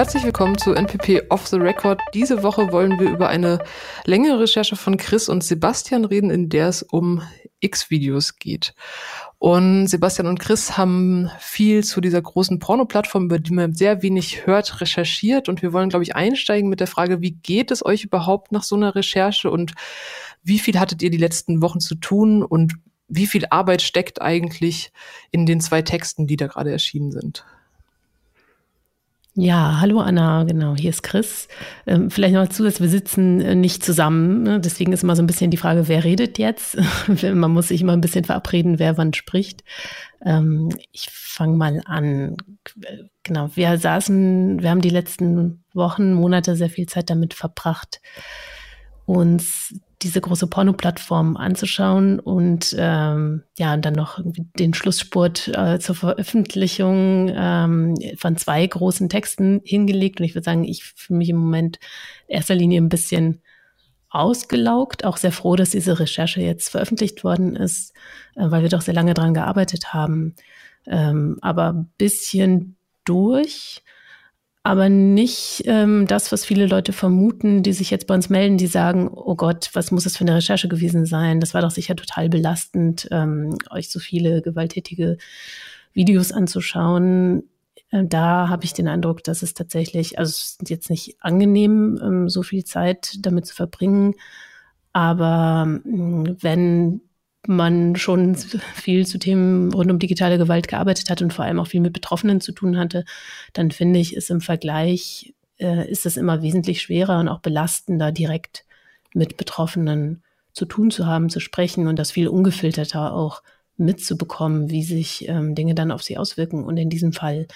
Herzlich willkommen zu NPP Off the Record. Diese Woche wollen wir über eine längere Recherche von Chris und Sebastian reden, in der es um X-Videos geht. Und Sebastian und Chris haben viel zu dieser großen Porno-Plattform, über die man sehr wenig hört, recherchiert. Und wir wollen, glaube ich, einsteigen mit der Frage, wie geht es euch überhaupt nach so einer Recherche und wie viel hattet ihr die letzten Wochen zu tun und wie viel Arbeit steckt eigentlich in den zwei Texten, die da gerade erschienen sind? Ja, hallo Anna, genau, hier ist Chris. Ähm, vielleicht noch dazu, dass wir sitzen äh, nicht zusammen. Ne? Deswegen ist immer so ein bisschen die Frage, wer redet jetzt? Man muss sich immer ein bisschen verabreden, wer wann spricht. Ähm, ich fange mal an. Genau, wir saßen, wir haben die letzten Wochen, Monate sehr viel Zeit damit verbracht, uns diese große Porno-Plattform anzuschauen und ähm, ja, und dann noch den Schlussspurt äh, zur Veröffentlichung ähm, von zwei großen Texten hingelegt. Und ich würde sagen, ich fühle mich im Moment in erster Linie ein bisschen ausgelaugt, auch sehr froh, dass diese Recherche jetzt veröffentlicht worden ist, äh, weil wir doch sehr lange dran gearbeitet haben. Ähm, aber ein bisschen durch aber nicht ähm, das, was viele Leute vermuten, die sich jetzt bei uns melden, die sagen, oh Gott, was muss das für eine Recherche gewesen sein? Das war doch sicher total belastend, ähm, euch so viele gewalttätige Videos anzuschauen. Äh, da habe ich den Eindruck, dass es tatsächlich, also es ist jetzt nicht angenehm, ähm, so viel Zeit damit zu verbringen, aber ähm, wenn man schon viel zu Themen rund um digitale Gewalt gearbeitet hat und vor allem auch viel mit Betroffenen zu tun hatte, dann finde ich, ist im Vergleich, äh, ist es immer wesentlich schwerer und auch belastender, direkt mit Betroffenen zu tun zu haben, zu sprechen und das viel ungefilterter auch mitzubekommen, wie sich ähm, Dinge dann auf sie auswirken. Und in diesem Fall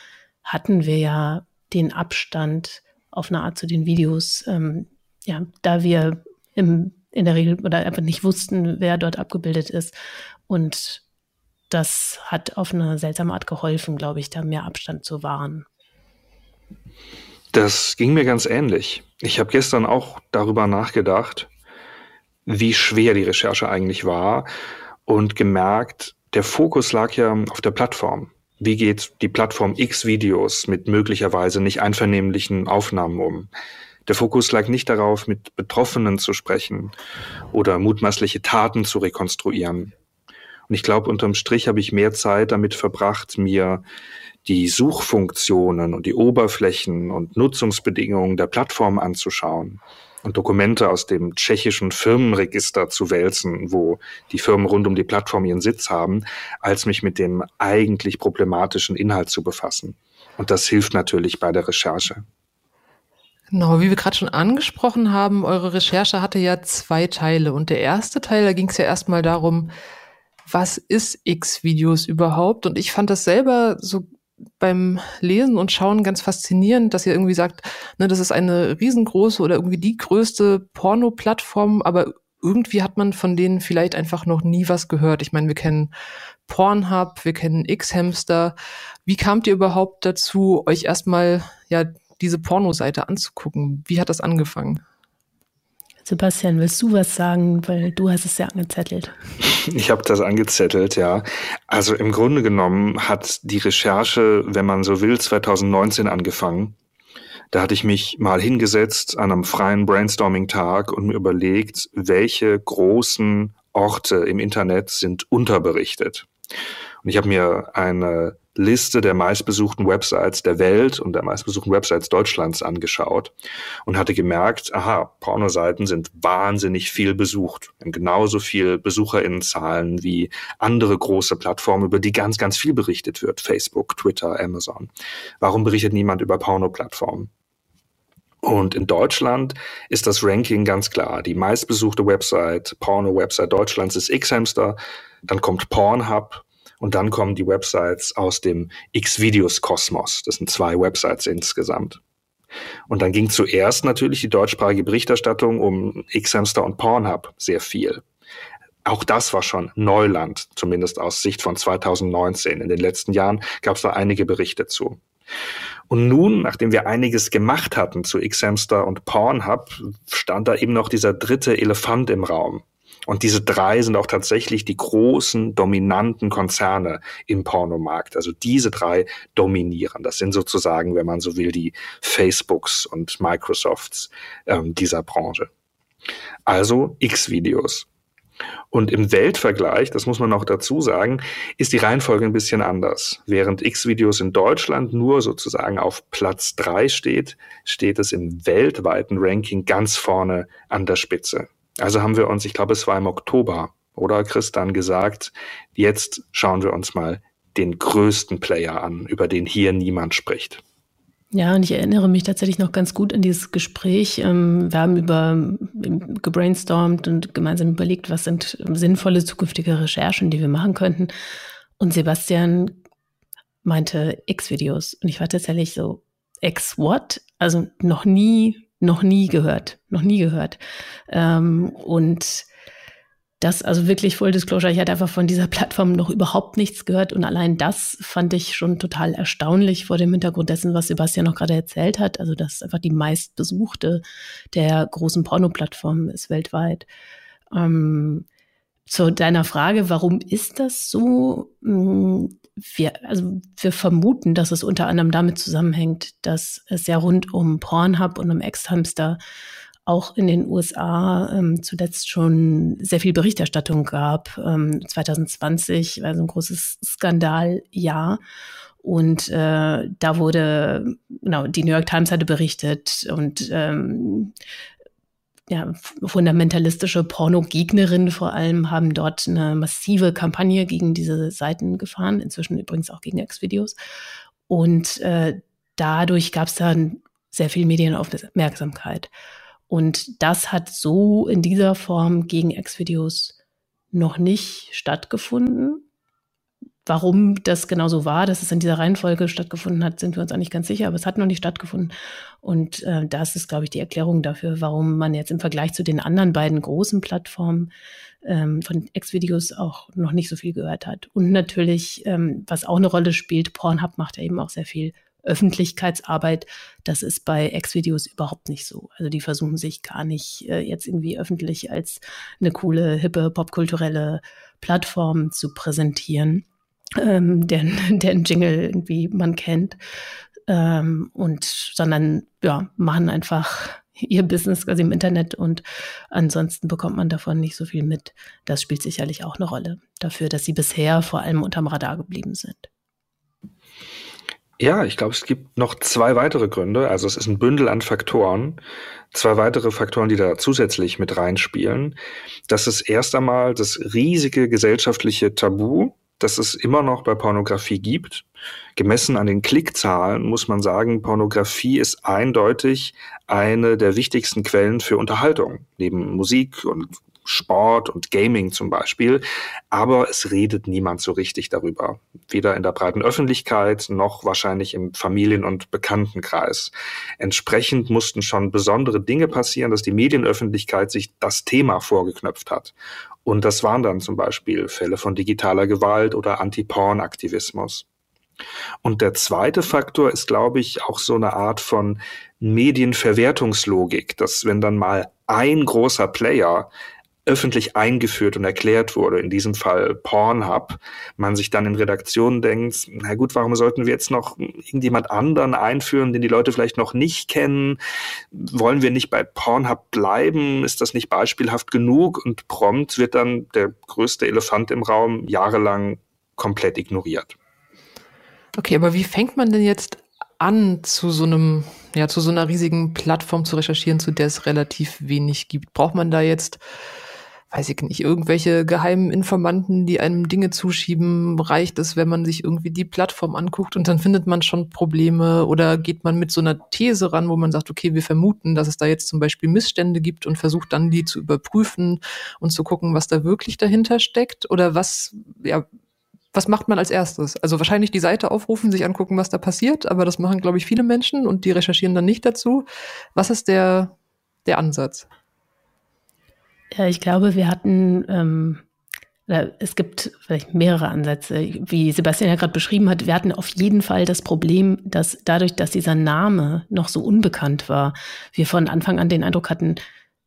hatten wir ja den Abstand auf eine Art zu den Videos, ähm, ja, da wir im in der Regel oder einfach nicht wussten, wer dort abgebildet ist. Und das hat auf eine seltsame Art geholfen, glaube ich, da mehr Abstand zu wahren. Das ging mir ganz ähnlich. Ich habe gestern auch darüber nachgedacht, wie schwer die Recherche eigentlich war und gemerkt, der Fokus lag ja auf der Plattform. Wie geht die Plattform X Videos mit möglicherweise nicht einvernehmlichen Aufnahmen um? Der Fokus lag nicht darauf, mit Betroffenen zu sprechen oder mutmaßliche Taten zu rekonstruieren. Und ich glaube, unterm Strich habe ich mehr Zeit damit verbracht, mir die Suchfunktionen und die Oberflächen und Nutzungsbedingungen der Plattform anzuschauen und Dokumente aus dem tschechischen Firmenregister zu wälzen, wo die Firmen rund um die Plattform ihren Sitz haben, als mich mit dem eigentlich problematischen Inhalt zu befassen. Und das hilft natürlich bei der Recherche. Genau, wie wir gerade schon angesprochen haben, eure Recherche hatte ja zwei Teile. Und der erste Teil, da ging es ja erstmal darum, was ist X-Videos überhaupt? Und ich fand das selber so beim Lesen und Schauen ganz faszinierend, dass ihr irgendwie sagt, ne, das ist eine riesengroße oder irgendwie die größte Porno-Plattform, aber irgendwie hat man von denen vielleicht einfach noch nie was gehört. Ich meine, wir kennen Pornhub, wir kennen X-Hamster. Wie kamt ihr überhaupt dazu, euch erstmal ja diese Pornoseite anzugucken. Wie hat das angefangen? Sebastian, willst du was sagen, weil du hast es ja angezettelt. Ich habe das angezettelt, ja. Also im Grunde genommen hat die Recherche, wenn man so will, 2019 angefangen. Da hatte ich mich mal hingesetzt an einem freien Brainstorming-Tag und mir überlegt, welche großen Orte im Internet sind unterberichtet. Und ich habe mir eine Liste der meistbesuchten Websites der Welt und der meistbesuchten Websites Deutschlands angeschaut und hatte gemerkt, aha, Pornoseiten sind wahnsinnig viel besucht. Genauso viel BesucherInnenzahlen wie andere große Plattformen, über die ganz, ganz viel berichtet wird. Facebook, Twitter, Amazon. Warum berichtet niemand über Porno-Plattformen? Und in Deutschland ist das Ranking ganz klar. Die meistbesuchte Website, Porno-Website Deutschlands ist Xhamster, dann kommt Pornhub, und dann kommen die Websites aus dem X-Videos-Kosmos. Das sind zwei Websites insgesamt. Und dann ging zuerst natürlich die deutschsprachige Berichterstattung um X-Hamster und Pornhub sehr viel. Auch das war schon Neuland, zumindest aus Sicht von 2019. In den letzten Jahren gab es da einige Berichte zu. Und nun, nachdem wir einiges gemacht hatten zu X-Hamster und Pornhub, stand da eben noch dieser dritte Elefant im Raum. Und diese drei sind auch tatsächlich die großen, dominanten Konzerne im Pornomarkt. Also diese drei dominieren. Das sind sozusagen, wenn man so will, die Facebooks und Microsofts ähm, dieser Branche. Also X-Videos. Und im Weltvergleich, das muss man noch dazu sagen, ist die Reihenfolge ein bisschen anders. Während X-Videos in Deutschland nur sozusagen auf Platz drei steht, steht es im weltweiten Ranking ganz vorne an der Spitze. Also haben wir uns, ich glaube, es war im Oktober, oder Chris dann gesagt, jetzt schauen wir uns mal den größten Player an, über den hier niemand spricht. Ja, und ich erinnere mich tatsächlich noch ganz gut an dieses Gespräch. Ähm, wir haben über ähm, gebrainstormt und gemeinsam überlegt, was sind sinnvolle zukünftige Recherchen, die wir machen könnten. Und Sebastian meinte X-Videos. Und ich war tatsächlich so, X-what? Also noch nie, noch nie gehört. Noch nie gehört. Ähm, und das, also wirklich Full Disclosure, ich hatte einfach von dieser Plattform noch überhaupt nichts gehört und allein das fand ich schon total erstaunlich vor dem Hintergrund dessen, was Sebastian noch gerade erzählt hat. Also, dass einfach die meistbesuchte der großen Porno-Plattformen ist weltweit. Ähm, zu deiner Frage, warum ist das so? Hm, wir, also wir vermuten, dass es unter anderem damit zusammenhängt, dass es ja rund um Pornhub und um Ex-Hamster auch in den USA ähm, zuletzt schon sehr viel Berichterstattung gab. Ähm, 2020 war so ein großes Skandaljahr. Und äh, da wurde, genau, die New York Times hatte berichtet und ähm, ja, fundamentalistische Pornogegnerinnen vor allem haben dort eine massive Kampagne gegen diese Seiten gefahren, inzwischen übrigens auch gegen Ex-Videos. Und äh, dadurch gab es dann sehr viel Medienaufmerksamkeit. Und das hat so in dieser Form gegen Ex-Videos noch nicht stattgefunden. Warum das genau so war, dass es in dieser Reihenfolge stattgefunden hat, sind wir uns auch nicht ganz sicher, aber es hat noch nicht stattgefunden. Und äh, das ist, glaube ich, die Erklärung dafür, warum man jetzt im Vergleich zu den anderen beiden großen Plattformen ähm, von Ex-Videos auch noch nicht so viel gehört hat. Und natürlich, ähm, was auch eine Rolle spielt, Pornhub macht ja eben auch sehr viel Öffentlichkeitsarbeit, das ist bei Ex-Videos überhaupt nicht so. Also die versuchen sich gar nicht äh, jetzt irgendwie öffentlich als eine coole, hippe, popkulturelle Plattform zu präsentieren, ähm, deren, deren Jingle irgendwie man kennt. Ähm, und sondern ja, machen einfach ihr Business quasi im Internet und ansonsten bekommt man davon nicht so viel mit. Das spielt sicherlich auch eine Rolle dafür, dass sie bisher vor allem unterm Radar geblieben sind. Ja, ich glaube, es gibt noch zwei weitere Gründe. Also es ist ein Bündel an Faktoren. Zwei weitere Faktoren, die da zusätzlich mit reinspielen. Das ist erst einmal das riesige gesellschaftliche Tabu, das es immer noch bei Pornografie gibt. Gemessen an den Klickzahlen muss man sagen, Pornografie ist eindeutig eine der wichtigsten Quellen für Unterhaltung. Neben Musik und Sport und Gaming zum Beispiel. Aber es redet niemand so richtig darüber. Weder in der breiten Öffentlichkeit noch wahrscheinlich im Familien- und Bekanntenkreis. Entsprechend mussten schon besondere Dinge passieren, dass die Medienöffentlichkeit sich das Thema vorgeknöpft hat. Und das waren dann zum Beispiel Fälle von digitaler Gewalt oder Anti-Porn-Aktivismus. Und der zweite Faktor ist, glaube ich, auch so eine Art von Medienverwertungslogik, dass wenn dann mal ein großer Player öffentlich eingeführt und erklärt wurde, in diesem Fall Pornhub, man sich dann in Redaktionen denkt, na gut, warum sollten wir jetzt noch irgendjemand anderen einführen, den die Leute vielleicht noch nicht kennen? Wollen wir nicht bei Pornhub bleiben? Ist das nicht beispielhaft genug? Und prompt wird dann der größte Elefant im Raum jahrelang komplett ignoriert. Okay, aber wie fängt man denn jetzt an, zu so einem, ja, zu so einer riesigen Plattform zu recherchieren, zu der es relativ wenig gibt? Braucht man da jetzt weiß ich nicht, irgendwelche geheimen Informanten, die einem Dinge zuschieben, reicht es, wenn man sich irgendwie die Plattform anguckt und dann findet man schon Probleme oder geht man mit so einer These ran, wo man sagt, okay, wir vermuten, dass es da jetzt zum Beispiel Missstände gibt und versucht dann die zu überprüfen und zu gucken, was da wirklich dahinter steckt oder was, ja, was macht man als erstes? Also wahrscheinlich die Seite aufrufen, sich angucken, was da passiert, aber das machen, glaube ich, viele Menschen und die recherchieren dann nicht dazu. Was ist der, der Ansatz? Ja, ich glaube, wir hatten, ähm, es gibt vielleicht mehrere Ansätze. Wie Sebastian ja gerade beschrieben hat, wir hatten auf jeden Fall das Problem, dass dadurch, dass dieser Name noch so unbekannt war, wir von Anfang an den Eindruck hatten,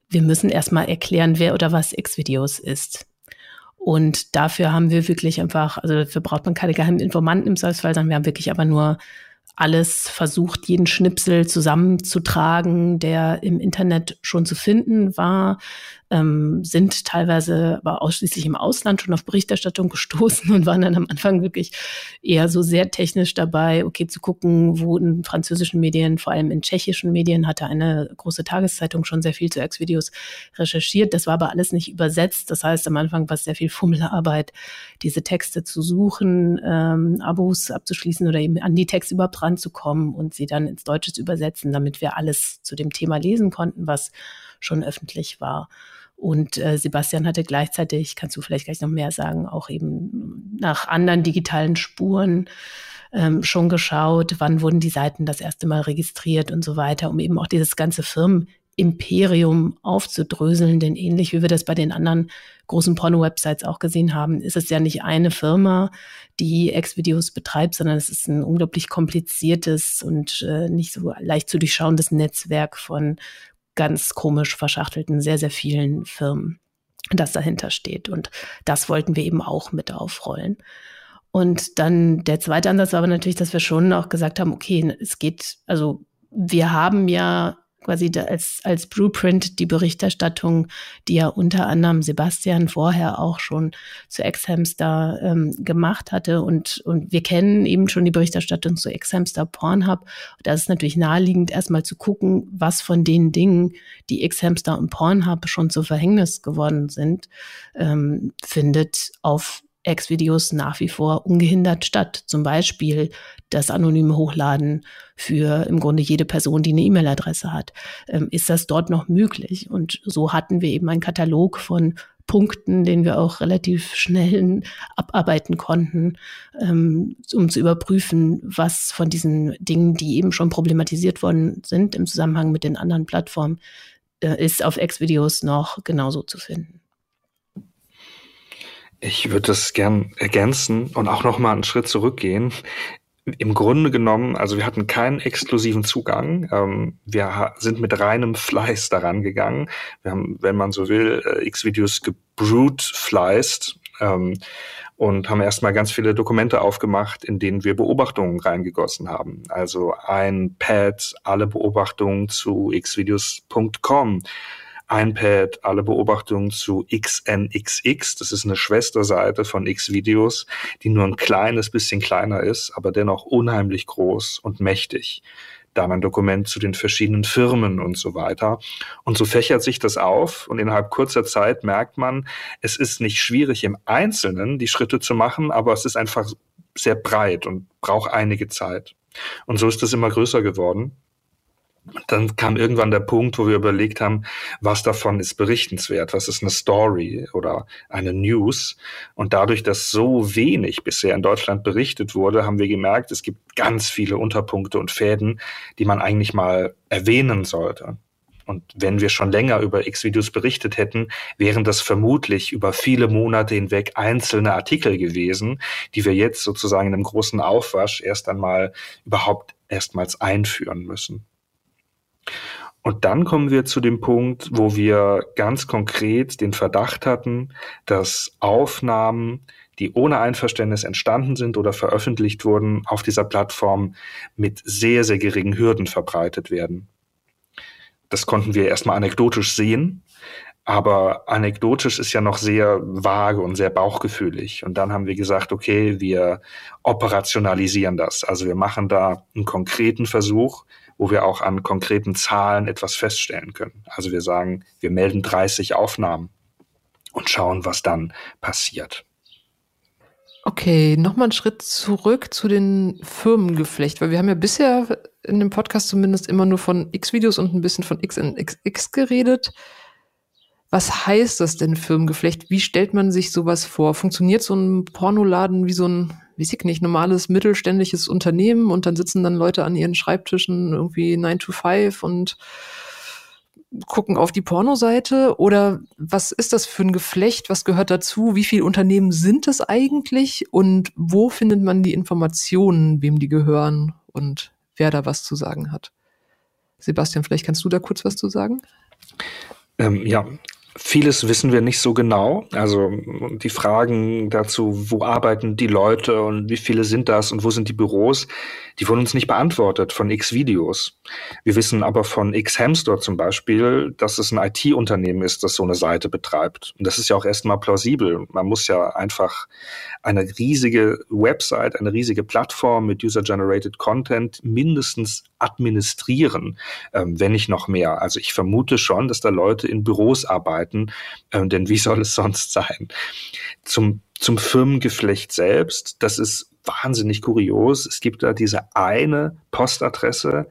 wir müssen erstmal erklären, wer oder was X-Videos ist. Und dafür haben wir wirklich einfach, also dafür braucht man keine geheimen Informanten im Zweifelsfall, sondern wir haben wirklich aber nur alles versucht, jeden Schnipsel zusammenzutragen, der im Internet schon zu finden war, ähm, sind teilweise aber ausschließlich im Ausland schon auf Berichterstattung gestoßen und waren dann am Anfang wirklich eher so sehr technisch dabei, okay, zu gucken, wo in französischen Medien, vor allem in tschechischen Medien, hatte eine große Tageszeitung schon sehr viel zu Ex-Videos recherchiert. Das war aber alles nicht übersetzt. Das heißt, am Anfang war es sehr viel Fummelarbeit, diese Texte zu suchen, ähm, Abos abzuschließen oder eben an die Texte überhaupt ranzukommen und sie dann ins Deutsche zu übersetzen, damit wir alles zu dem Thema lesen konnten, was schon öffentlich war. Und äh, Sebastian hatte gleichzeitig, kannst du vielleicht gleich noch mehr sagen, auch eben nach anderen digitalen Spuren ähm, schon geschaut, wann wurden die Seiten das erste Mal registriert und so weiter, um eben auch dieses ganze Firmenimperium aufzudröseln. Denn ähnlich wie wir das bei den anderen großen Porno-Websites auch gesehen haben, ist es ja nicht eine Firma, die Ex-Videos betreibt, sondern es ist ein unglaublich kompliziertes und äh, nicht so leicht zu durchschauendes Netzwerk von ganz komisch verschachtelten, sehr, sehr vielen Firmen, das dahinter steht. Und das wollten wir eben auch mit aufrollen. Und dann der zweite Ansatz war aber natürlich, dass wir schon auch gesagt haben, okay, es geht, also wir haben ja quasi als, als Blueprint die Berichterstattung, die ja unter anderem Sebastian vorher auch schon zu Ex-Hamster ähm, gemacht hatte. Und, und wir kennen eben schon die Berichterstattung zu Ex-Hamster Pornhub. Da ist natürlich naheliegend, erstmal zu gucken, was von den Dingen, die Ex-Hamster und Pornhub schon zu Verhängnis geworden sind, ähm, findet auf Ex-Videos nach wie vor ungehindert statt. Zum Beispiel das anonyme Hochladen für im Grunde jede Person, die eine E-Mail-Adresse hat. Ähm, ist das dort noch möglich? Und so hatten wir eben einen Katalog von Punkten, den wir auch relativ schnell abarbeiten konnten, ähm, um zu überprüfen, was von diesen Dingen, die eben schon problematisiert worden sind im Zusammenhang mit den anderen Plattformen, äh, ist auf Ex-Videos noch genauso zu finden. Ich würde das gern ergänzen und auch noch mal einen Schritt zurückgehen. Im Grunde genommen, also wir hatten keinen exklusiven Zugang. Ähm, wir sind mit reinem Fleiß daran gegangen. Wir haben, wenn man so will, äh, X-Videos gebrute-fleist ähm, und haben erstmal ganz viele Dokumente aufgemacht, in denen wir Beobachtungen reingegossen haben. Also ein Pad, alle Beobachtungen zu xvideos.com iPad, alle Beobachtungen zu XNXX. Das ist eine Schwesterseite von X-Videos, die nur ein kleines bisschen kleiner ist, aber dennoch unheimlich groß und mächtig. Dann ein Dokument zu den verschiedenen Firmen und so weiter. Und so fächert sich das auf und innerhalb kurzer Zeit merkt man, es ist nicht schwierig im Einzelnen die Schritte zu machen, aber es ist einfach sehr breit und braucht einige Zeit. Und so ist es immer größer geworden dann kam irgendwann der Punkt, wo wir überlegt haben, was davon ist berichtenswert, was ist eine Story oder eine News. Und dadurch, dass so wenig bisher in Deutschland berichtet wurde, haben wir gemerkt, es gibt ganz viele Unterpunkte und Fäden, die man eigentlich mal erwähnen sollte. Und wenn wir schon länger über X-Videos berichtet hätten, wären das vermutlich über viele Monate hinweg einzelne Artikel gewesen, die wir jetzt sozusagen in einem großen Aufwasch erst einmal überhaupt erstmals einführen müssen. Und dann kommen wir zu dem Punkt, wo wir ganz konkret den Verdacht hatten, dass Aufnahmen, die ohne Einverständnis entstanden sind oder veröffentlicht wurden, auf dieser Plattform mit sehr, sehr geringen Hürden verbreitet werden. Das konnten wir erstmal anekdotisch sehen, aber anekdotisch ist ja noch sehr vage und sehr bauchgefühlig. Und dann haben wir gesagt, okay, wir operationalisieren das. Also wir machen da einen konkreten Versuch, wo wir auch an konkreten Zahlen etwas feststellen können. Also wir sagen, wir melden 30 Aufnahmen und schauen, was dann passiert. Okay, nochmal einen Schritt zurück zu den Firmengeflecht, weil wir haben ja bisher in dem Podcast zumindest immer nur von X-Videos und ein bisschen von XNXX geredet. Was heißt das denn Firmengeflecht? Wie stellt man sich sowas vor? Funktioniert so ein Pornoladen wie so ein weiß ich nicht, normales mittelständisches Unternehmen und dann sitzen dann Leute an ihren Schreibtischen irgendwie 9 to 5 und gucken auf die Pornoseite oder was ist das für ein Geflecht? Was gehört dazu? Wie viele Unternehmen sind es eigentlich? Und wo findet man die Informationen, wem die gehören und wer da was zu sagen hat? Sebastian, vielleicht kannst du da kurz was zu sagen? Ähm, ja, Vieles wissen wir nicht so genau. Also die Fragen dazu, wo arbeiten die Leute und wie viele sind das und wo sind die Büros, die wurden uns nicht beantwortet von X-Videos. Wir wissen aber von X-Hamster zum Beispiel, dass es ein IT-Unternehmen ist, das so eine Seite betreibt. Und das ist ja auch erstmal plausibel. Man muss ja einfach eine riesige Website, eine riesige Plattform mit User-Generated Content mindestens administrieren, ähm, wenn nicht noch mehr. Also ich vermute schon, dass da Leute in Büros arbeiten, ähm, denn wie soll es sonst sein? Zum, zum Firmengeflecht selbst, das ist wahnsinnig kurios. Es gibt da diese eine Postadresse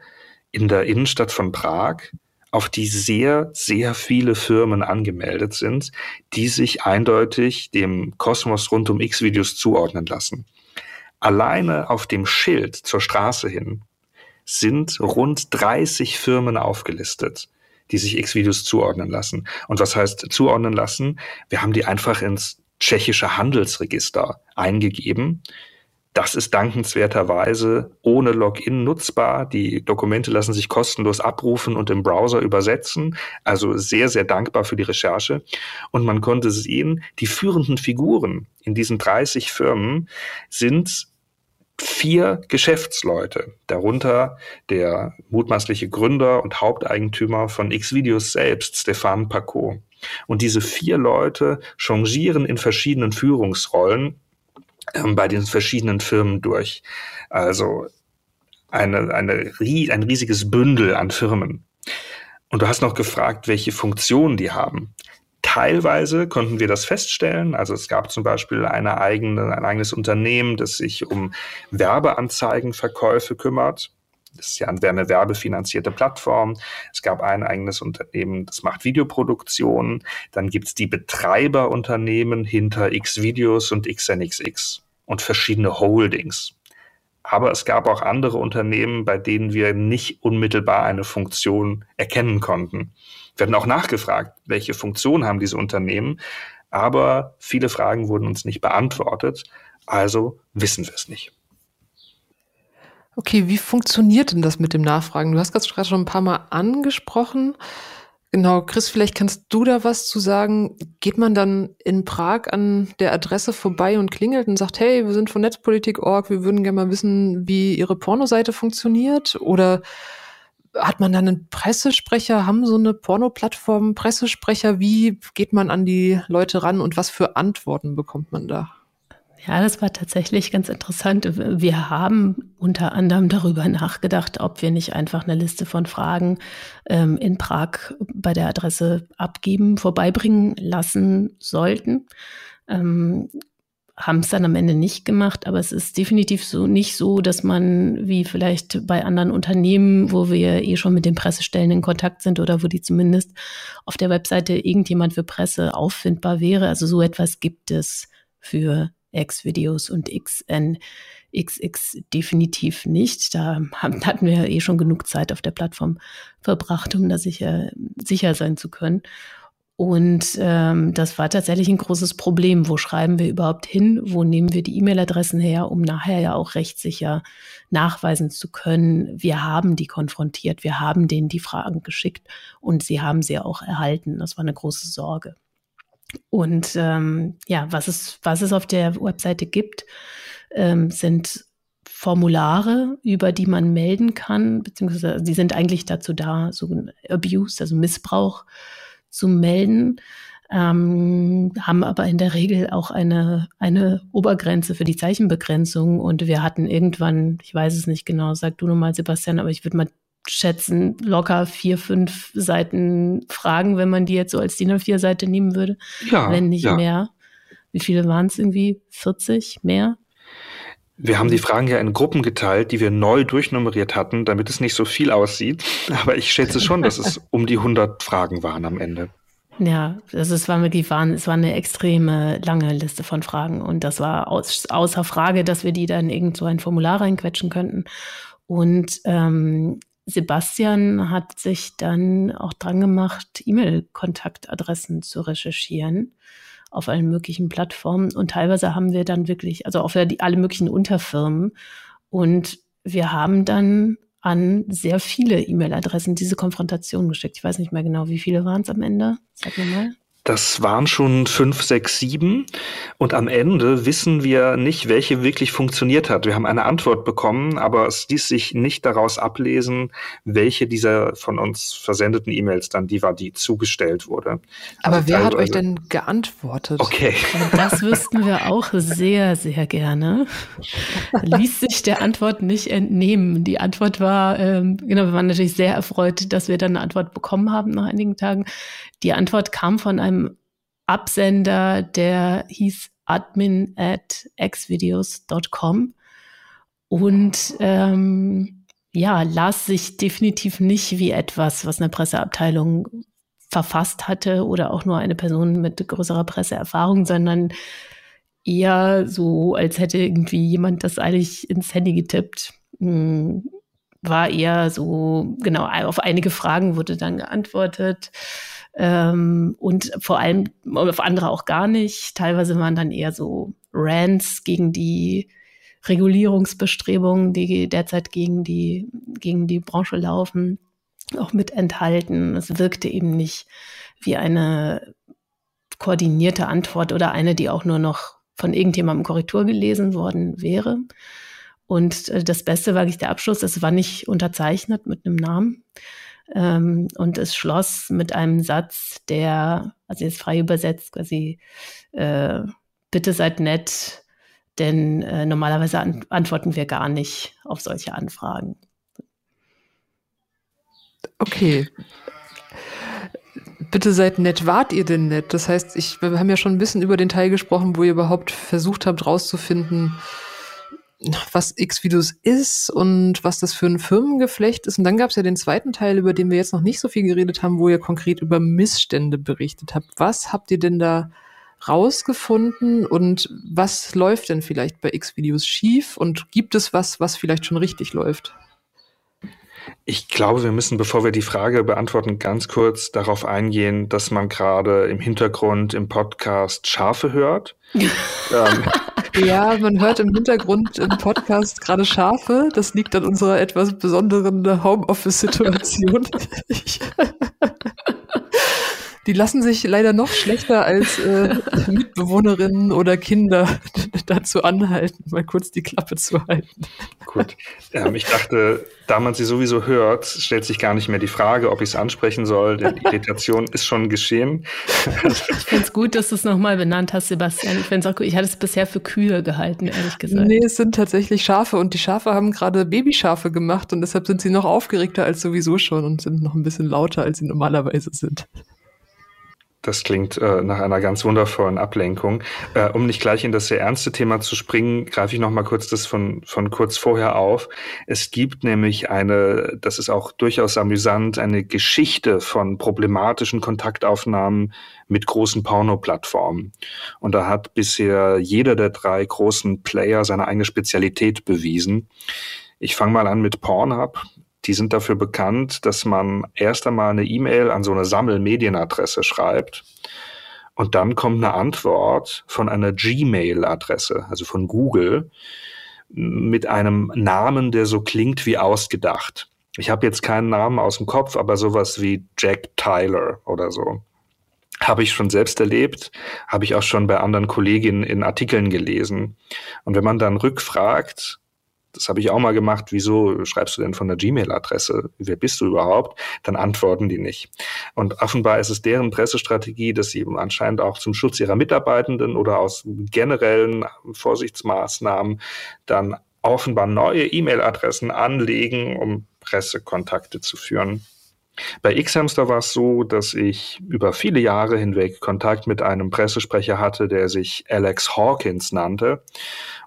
in der Innenstadt von Prag, auf die sehr, sehr viele Firmen angemeldet sind, die sich eindeutig dem Kosmos rund um X-Videos zuordnen lassen. Alleine auf dem Schild zur Straße hin sind rund 30 Firmen aufgelistet, die sich X-Videos zuordnen lassen. Und was heißt zuordnen lassen? Wir haben die einfach ins tschechische Handelsregister eingegeben das ist dankenswerterweise ohne Login nutzbar. Die Dokumente lassen sich kostenlos abrufen und im Browser übersetzen. Also sehr, sehr dankbar für die Recherche. Und man konnte sehen, die führenden Figuren in diesen 30 Firmen sind vier Geschäftsleute, darunter der mutmaßliche Gründer und Haupteigentümer von Xvideos selbst, Stefan Paco. Und diese vier Leute changieren in verschiedenen Führungsrollen ähm, bei den verschiedenen Firmen durch. Also eine, eine, ein riesiges Bündel an Firmen. Und du hast noch gefragt, welche Funktionen die haben. Teilweise konnten wir das feststellen. Also es gab zum Beispiel eine eigene, ein eigenes Unternehmen, das sich um Werbeanzeigenverkäufe kümmert. Das ist ja eine werbefinanzierte Plattform. Es gab ein eigenes Unternehmen, das macht Videoproduktionen. Dann gibt es die Betreiberunternehmen hinter X-Videos und XNXX und verschiedene Holdings. Aber es gab auch andere Unternehmen, bei denen wir nicht unmittelbar eine Funktion erkennen konnten. Wir hatten auch nachgefragt, welche Funktion haben diese Unternehmen, aber viele Fragen wurden uns nicht beantwortet, also wissen wir es nicht. Okay, wie funktioniert denn das mit dem Nachfragen? Du hast gerade schon ein paar Mal angesprochen. Genau, Chris, vielleicht kannst du da was zu sagen. Geht man dann in Prag an der Adresse vorbei und klingelt und sagt, hey, wir sind von Netzpolitik.org, wir würden gerne mal wissen, wie Ihre Pornoseite funktioniert? Oder hat man dann einen Pressesprecher? Haben so eine Porno-Plattform Pressesprecher? Wie geht man an die Leute ran und was für Antworten bekommt man da? Ja, das war tatsächlich ganz interessant. Wir haben unter anderem darüber nachgedacht, ob wir nicht einfach eine Liste von Fragen ähm, in Prag bei der Adresse abgeben, vorbeibringen lassen sollten. Ähm, haben es dann am Ende nicht gemacht, aber es ist definitiv so nicht so, dass man wie vielleicht bei anderen Unternehmen, wo wir eh schon mit den Pressestellen in Kontakt sind oder wo die zumindest auf der Webseite irgendjemand für Presse auffindbar wäre. Also so etwas gibt es für X-Videos und XNXX definitiv nicht. Da hatten wir eh schon genug Zeit auf der Plattform verbracht, um da sicher, sicher sein zu können. Und ähm, das war tatsächlich ein großes Problem. Wo schreiben wir überhaupt hin? Wo nehmen wir die E-Mail-Adressen her, um nachher ja auch rechtssicher nachweisen zu können, wir haben die konfrontiert, wir haben denen die Fragen geschickt und sie haben sie auch erhalten. Das war eine große Sorge. Und ähm, ja, was es, was es auf der Webseite gibt, ähm, sind Formulare, über die man melden kann, beziehungsweise die sind eigentlich dazu da, so Abuse, also Missbrauch zu melden, ähm, haben aber in der Regel auch eine, eine Obergrenze für die Zeichenbegrenzung. Und wir hatten irgendwann, ich weiß es nicht genau, sag du nochmal, Sebastian, aber ich würde mal schätzen, locker vier, fünf Seiten Fragen, wenn man die jetzt so als DIN A4-Seite nehmen würde. Ja, wenn nicht ja. mehr. Wie viele waren es irgendwie? 40? Mehr? Wir haben die Fragen ja in Gruppen geteilt, die wir neu durchnummeriert hatten, damit es nicht so viel aussieht. Aber ich schätze schon, dass es um die 100 Fragen waren am Ende. Ja, also es war wirklich waren, es war eine extreme lange Liste von Fragen und das war aus, außer Frage, dass wir die dann irgend so ein Formular reinquetschen könnten. Und ähm, Sebastian hat sich dann auch dran gemacht, E-Mail-Kontaktadressen zu recherchieren auf allen möglichen Plattformen. Und teilweise haben wir dann wirklich, also auf alle möglichen Unterfirmen. Und wir haben dann an sehr viele E-Mail-Adressen diese Konfrontation geschickt. Ich weiß nicht mehr genau, wie viele waren es am Ende. Sag mir mal. Das waren schon fünf, sechs, sieben. Und am Ende wissen wir nicht, welche wirklich funktioniert hat. Wir haben eine Antwort bekommen, aber es ließ sich nicht daraus ablesen, welche dieser von uns versendeten E-Mails dann die war, die zugestellt wurde. Aber also wer hat euch denn geantwortet? Okay. Das wüssten wir auch sehr, sehr gerne. Ließ sich der Antwort nicht entnehmen. Die Antwort war, ähm, genau, wir waren natürlich sehr erfreut, dass wir dann eine Antwort bekommen haben nach einigen Tagen. Die Antwort kam von einem Absender, der hieß admin at xvideos.com und ähm, ja, las sich definitiv nicht wie etwas, was eine Presseabteilung verfasst hatte oder auch nur eine Person mit größerer Presseerfahrung, sondern eher so, als hätte irgendwie jemand das eilig ins Handy getippt. Hm, war eher so, genau, auf einige Fragen wurde dann geantwortet. Ähm, und vor allem auf andere auch gar nicht. Teilweise waren dann eher so Rants gegen die Regulierungsbestrebungen, die derzeit gegen die, gegen die Branche laufen, auch mit enthalten. Es wirkte eben nicht wie eine koordinierte Antwort oder eine, die auch nur noch von irgendjemandem Korrektur gelesen worden wäre. Und äh, das Beste war eigentlich der Abschluss. Es war nicht unterzeichnet mit einem Namen. Ähm, und es schloss mit einem Satz, der, also jetzt frei übersetzt, quasi, äh, bitte seid nett, denn äh, normalerweise an antworten wir gar nicht auf solche Anfragen. Okay. Bitte seid nett. Wart ihr denn nett? Das heißt, ich, wir haben ja schon ein bisschen über den Teil gesprochen, wo ihr überhaupt versucht habt, rauszufinden, was X-Videos ist und was das für ein Firmengeflecht ist. Und dann gab es ja den zweiten Teil, über den wir jetzt noch nicht so viel geredet haben, wo ihr konkret über Missstände berichtet habt. Was habt ihr denn da rausgefunden und was läuft denn vielleicht bei X-Videos schief und gibt es was, was vielleicht schon richtig läuft? Ich glaube, wir müssen, bevor wir die Frage beantworten, ganz kurz darauf eingehen, dass man gerade im Hintergrund im Podcast Schafe hört. ähm, ja, man hört im Hintergrund im Podcast gerade Schafe. Das liegt an unserer etwas besonderen Homeoffice-Situation. die lassen sich leider noch schlechter als äh, Mitbewohnerinnen oder Kinder dazu anhalten, mal kurz die Klappe zu halten. Gut. Ähm, ich dachte, da man sie sowieso hört, stellt sich gar nicht mehr die Frage, ob ich es ansprechen soll, denn die Irritation ist schon geschehen. ich finde es gut, dass du es nochmal benannt hast, Sebastian. Ich finde es auch gut. Ich hatte es bisher für Kühe gehalten, ehrlich gesagt. Nee, es sind tatsächlich Schafe und die Schafe haben gerade Babyschafe gemacht und deshalb sind sie noch aufgeregter als sowieso schon und sind noch ein bisschen lauter, als sie normalerweise sind. Das klingt äh, nach einer ganz wundervollen Ablenkung. Äh, um nicht gleich in das sehr ernste Thema zu springen, greife ich noch mal kurz das von, von kurz vorher auf. Es gibt nämlich eine, das ist auch durchaus amüsant, eine Geschichte von problematischen Kontaktaufnahmen mit großen Porno-Plattformen. Und da hat bisher jeder der drei großen Player seine eigene Spezialität bewiesen. Ich fange mal an mit Pornhub. Die sind dafür bekannt, dass man erst einmal eine E-Mail an so eine Sammelmedienadresse schreibt und dann kommt eine Antwort von einer Gmail-Adresse, also von Google, mit einem Namen, der so klingt wie ausgedacht. Ich habe jetzt keinen Namen aus dem Kopf, aber sowas wie Jack Tyler oder so. Habe ich schon selbst erlebt, habe ich auch schon bei anderen Kolleginnen in Artikeln gelesen. Und wenn man dann rückfragt, das habe ich auch mal gemacht, wieso schreibst du denn von der Gmail-Adresse? Wer bist du überhaupt? Dann antworten die nicht. Und offenbar ist es deren Pressestrategie, dass sie anscheinend auch zum Schutz ihrer Mitarbeitenden oder aus generellen Vorsichtsmaßnahmen dann offenbar neue E-Mail-Adressen anlegen, um Pressekontakte zu führen. Bei Xhamster war es so, dass ich über viele Jahre hinweg Kontakt mit einem Pressesprecher hatte, der sich Alex Hawkins nannte.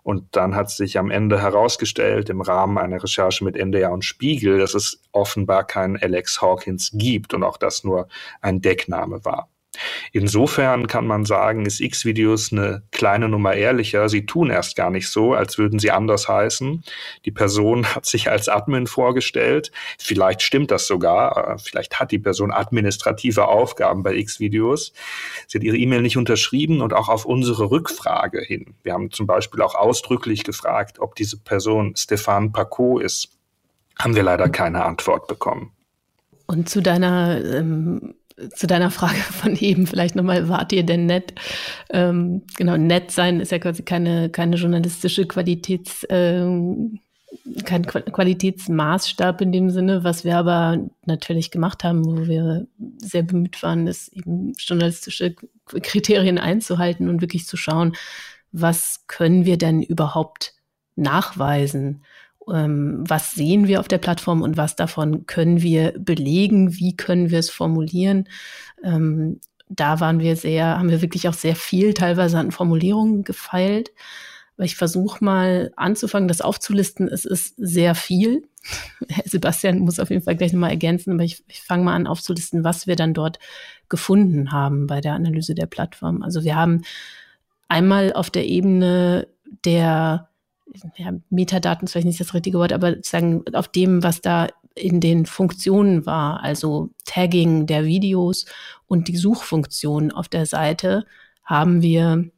Und dann hat sich am Ende herausgestellt, im Rahmen einer Recherche mit NDR und Spiegel, dass es offenbar keinen Alex Hawkins gibt und auch das nur ein Deckname war. Insofern kann man sagen, ist X-Videos eine kleine Nummer ehrlicher. Sie tun erst gar nicht so, als würden sie anders heißen. Die Person hat sich als Admin vorgestellt. Vielleicht stimmt das sogar. Vielleicht hat die Person administrative Aufgaben bei X-Videos. Sie hat ihre E-Mail nicht unterschrieben und auch auf unsere Rückfrage hin. Wir haben zum Beispiel auch ausdrücklich gefragt, ob diese Person Stefan Paco ist haben wir leider keine Antwort bekommen. Und zu deiner ähm, zu deiner Frage von eben vielleicht nochmal, wart ihr denn nett? Ähm, genau, nett sein ist ja quasi keine, keine journalistische Qualitäts, ähm, kein Qualitätsmaßstab in dem Sinne. Was wir aber natürlich gemacht haben, wo wir sehr bemüht waren, ist eben journalistische Kriterien einzuhalten und wirklich zu schauen, was können wir denn überhaupt nachweisen? Ähm, was sehen wir auf der Plattform und was davon können wir belegen? Wie können wir es formulieren? Ähm, da waren wir sehr, haben wir wirklich auch sehr viel teilweise an Formulierungen gefeilt. Aber ich versuche mal anzufangen, das aufzulisten. Es ist sehr viel. Sebastian muss auf jeden Fall gleich nochmal ergänzen, aber ich, ich fange mal an aufzulisten, was wir dann dort gefunden haben bei der Analyse der Plattform. Also wir haben einmal auf der Ebene der ja, Metadaten ist vielleicht nicht das richtige Wort, aber sagen auf dem, was da in den Funktionen war, also Tagging der Videos und die Suchfunktion auf der Seite, haben wir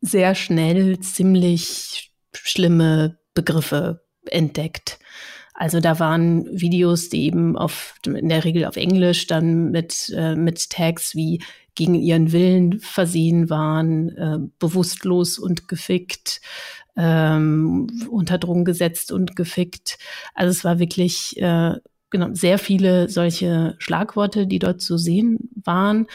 sehr schnell ziemlich schlimme Begriffe entdeckt. Also da waren Videos, die eben auf, in der Regel auf Englisch dann mit, äh, mit Tags wie gegen ihren Willen versehen waren, äh, bewusstlos und gefickt, ähm, unter Drogen gesetzt und gefickt. Also es war wirklich äh, genau sehr viele solche Schlagworte, die dort zu sehen waren.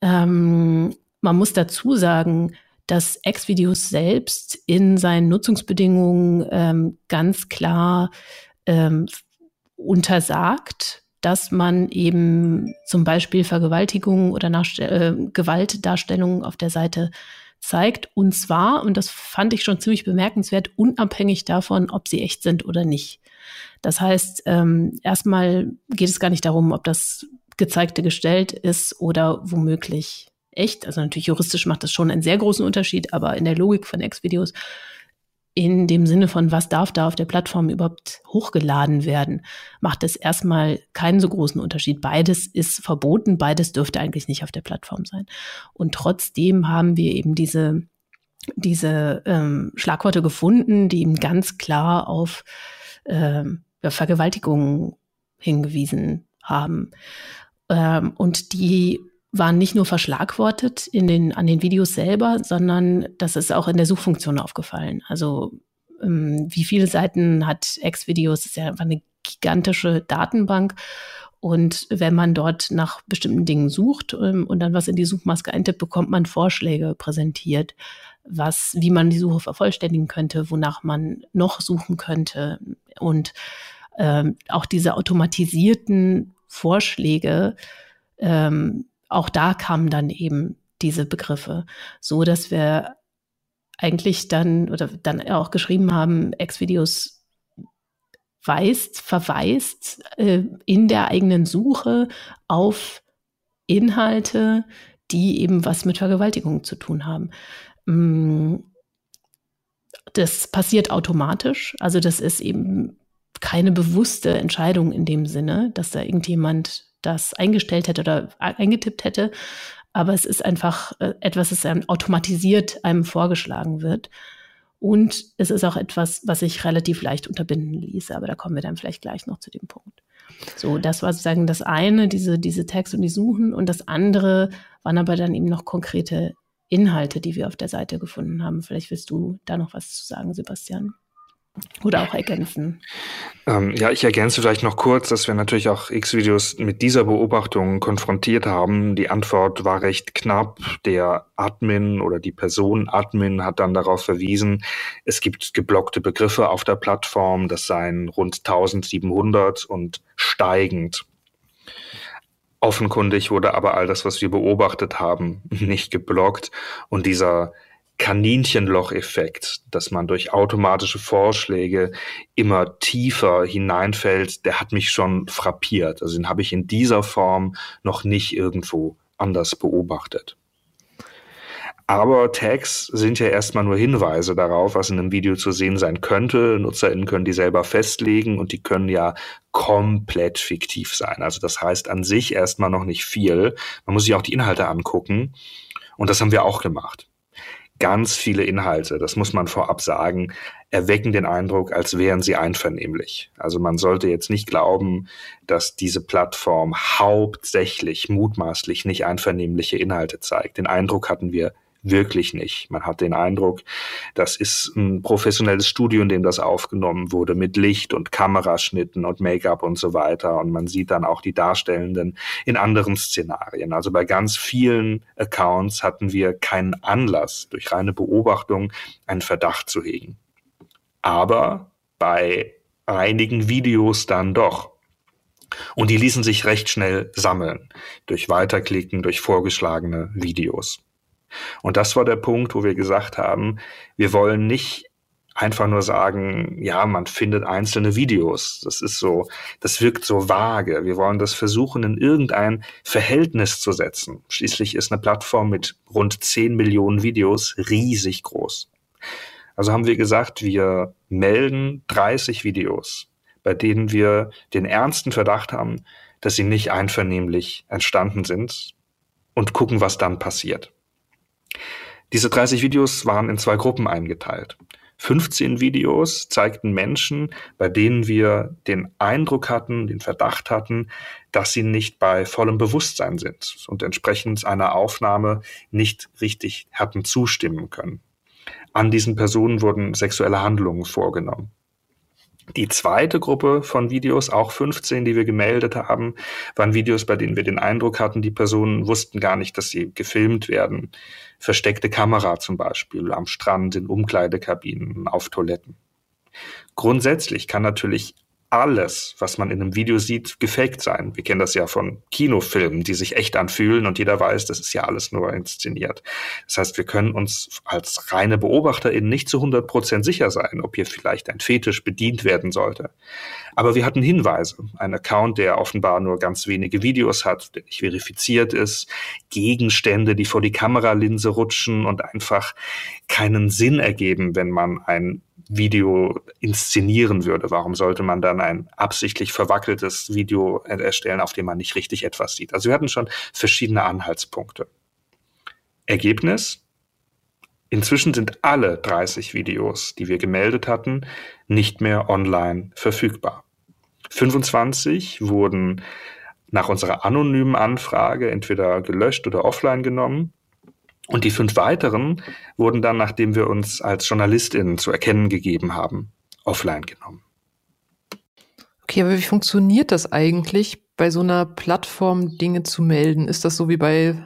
Ähm, man muss dazu sagen, dass X-Videos selbst in seinen Nutzungsbedingungen ähm, ganz klar ähm, untersagt, dass man eben zum Beispiel Vergewaltigungen oder äh, Gewaltdarstellungen auf der Seite zeigt. Und zwar, und das fand ich schon ziemlich bemerkenswert, unabhängig davon, ob sie echt sind oder nicht. Das heißt, ähm, erstmal geht es gar nicht darum, ob das gezeigte gestellt ist oder womöglich echt. Also natürlich juristisch macht das schon einen sehr großen Unterschied, aber in der Logik von Ex-Videos in dem Sinne von, was darf da auf der Plattform überhaupt hochgeladen werden, macht es erstmal keinen so großen Unterschied. Beides ist verboten, beides dürfte eigentlich nicht auf der Plattform sein. Und trotzdem haben wir eben diese, diese ähm, Schlagworte gefunden, die eben ganz klar auf ähm, Vergewaltigungen hingewiesen haben. Ähm, und die waren nicht nur verschlagwortet in den, an den Videos selber, sondern das ist auch in der Suchfunktion aufgefallen. Also ähm, wie viele Seiten hat X-Videos? Ist ja einfach eine gigantische Datenbank. Und wenn man dort nach bestimmten Dingen sucht ähm, und dann was in die Suchmaske eintippt, bekommt man Vorschläge präsentiert, was, wie man die Suche vervollständigen könnte, wonach man noch suchen könnte. Und ähm, auch diese automatisierten Vorschläge ähm, auch da kamen dann eben diese Begriffe, so dass wir eigentlich dann oder dann auch geschrieben haben, Ex-Videos weist, verweist äh, in der eigenen Suche auf Inhalte, die eben was mit Vergewaltigung zu tun haben. Mm, das passiert automatisch, also das ist eben keine bewusste Entscheidung in dem Sinne, dass da irgendjemand das eingestellt hätte oder eingetippt hätte. Aber es ist einfach äh, etwas, das einem automatisiert einem vorgeschlagen wird. Und es ist auch etwas, was sich relativ leicht unterbinden ließe. Aber da kommen wir dann vielleicht gleich noch zu dem Punkt. So, das war sozusagen das eine, diese, diese Tags und die Suchen. Und das andere waren aber dann eben noch konkrete Inhalte, die wir auf der Seite gefunden haben. Vielleicht willst du da noch was zu sagen, Sebastian. Oder auch ergänzen. Ähm, ja, ich ergänze vielleicht noch kurz, dass wir natürlich auch X-Videos mit dieser Beobachtung konfrontiert haben. Die Antwort war recht knapp. Der Admin oder die Person Admin hat dann darauf verwiesen, es gibt geblockte Begriffe auf der Plattform, das seien rund 1700 und steigend. Offenkundig wurde aber all das, was wir beobachtet haben, nicht geblockt und dieser Kaninchenloch-Effekt, dass man durch automatische Vorschläge immer tiefer hineinfällt, der hat mich schon frappiert. Also den habe ich in dieser Form noch nicht irgendwo anders beobachtet. Aber Tags sind ja erstmal nur Hinweise darauf, was in einem Video zu sehen sein könnte. NutzerInnen können die selber festlegen und die können ja komplett fiktiv sein. Also das heißt an sich erstmal noch nicht viel. Man muss sich auch die Inhalte angucken. Und das haben wir auch gemacht. Ganz viele Inhalte, das muss man vorab sagen, erwecken den Eindruck, als wären sie einvernehmlich. Also man sollte jetzt nicht glauben, dass diese Plattform hauptsächlich mutmaßlich nicht einvernehmliche Inhalte zeigt. Den Eindruck hatten wir wirklich nicht. Man hat den Eindruck, das ist ein professionelles Studio, in dem das aufgenommen wurde, mit Licht und Kameraschnitten und Make-up und so weiter. Und man sieht dann auch die Darstellenden in anderen Szenarien. Also bei ganz vielen Accounts hatten wir keinen Anlass, durch reine Beobachtung einen Verdacht zu hegen aber bei einigen Videos dann doch. Und die ließen sich recht schnell sammeln durch Weiterklicken, durch vorgeschlagene Videos. Und das war der Punkt, wo wir gesagt haben, wir wollen nicht einfach nur sagen, ja, man findet einzelne Videos. Das ist so, das wirkt so vage. Wir wollen das versuchen, in irgendein Verhältnis zu setzen. Schließlich ist eine Plattform mit rund 10 Millionen Videos riesig groß. Also haben wir gesagt, wir melden 30 Videos, bei denen wir den ernsten Verdacht haben, dass sie nicht einvernehmlich entstanden sind und gucken, was dann passiert. Diese 30 Videos waren in zwei Gruppen eingeteilt. 15 Videos zeigten Menschen, bei denen wir den Eindruck hatten, den Verdacht hatten, dass sie nicht bei vollem Bewusstsein sind und entsprechend einer Aufnahme nicht richtig hatten zustimmen können an diesen Personen wurden sexuelle Handlungen vorgenommen. Die zweite Gruppe von Videos, auch 15, die wir gemeldet haben, waren Videos, bei denen wir den Eindruck hatten, die Personen wussten gar nicht, dass sie gefilmt werden. Versteckte Kamera zum Beispiel am Strand, in Umkleidekabinen, auf Toiletten. Grundsätzlich kann natürlich alles, was man in einem Video sieht, gefaked sein. Wir kennen das ja von Kinofilmen, die sich echt anfühlen und jeder weiß, das ist ja alles nur inszeniert. Das heißt, wir können uns als reine BeobachterInnen nicht zu 100 Prozent sicher sein, ob hier vielleicht ein Fetisch bedient werden sollte. Aber wir hatten Hinweise. Ein Account, der offenbar nur ganz wenige Videos hat, der nicht verifiziert ist, Gegenstände, die vor die Kameralinse rutschen und einfach keinen Sinn ergeben, wenn man ein Video inszenieren würde. Warum sollte man dann ein absichtlich verwackeltes Video erstellen, auf dem man nicht richtig etwas sieht? Also wir hatten schon verschiedene Anhaltspunkte. Ergebnis? Inzwischen sind alle 30 Videos, die wir gemeldet hatten, nicht mehr online verfügbar. 25 wurden nach unserer anonymen Anfrage entweder gelöscht oder offline genommen und die fünf weiteren wurden dann, nachdem wir uns als JournalistInnen zu erkennen gegeben haben, offline genommen. Okay, aber wie funktioniert das eigentlich, bei so einer Plattform Dinge zu melden? Ist das so wie bei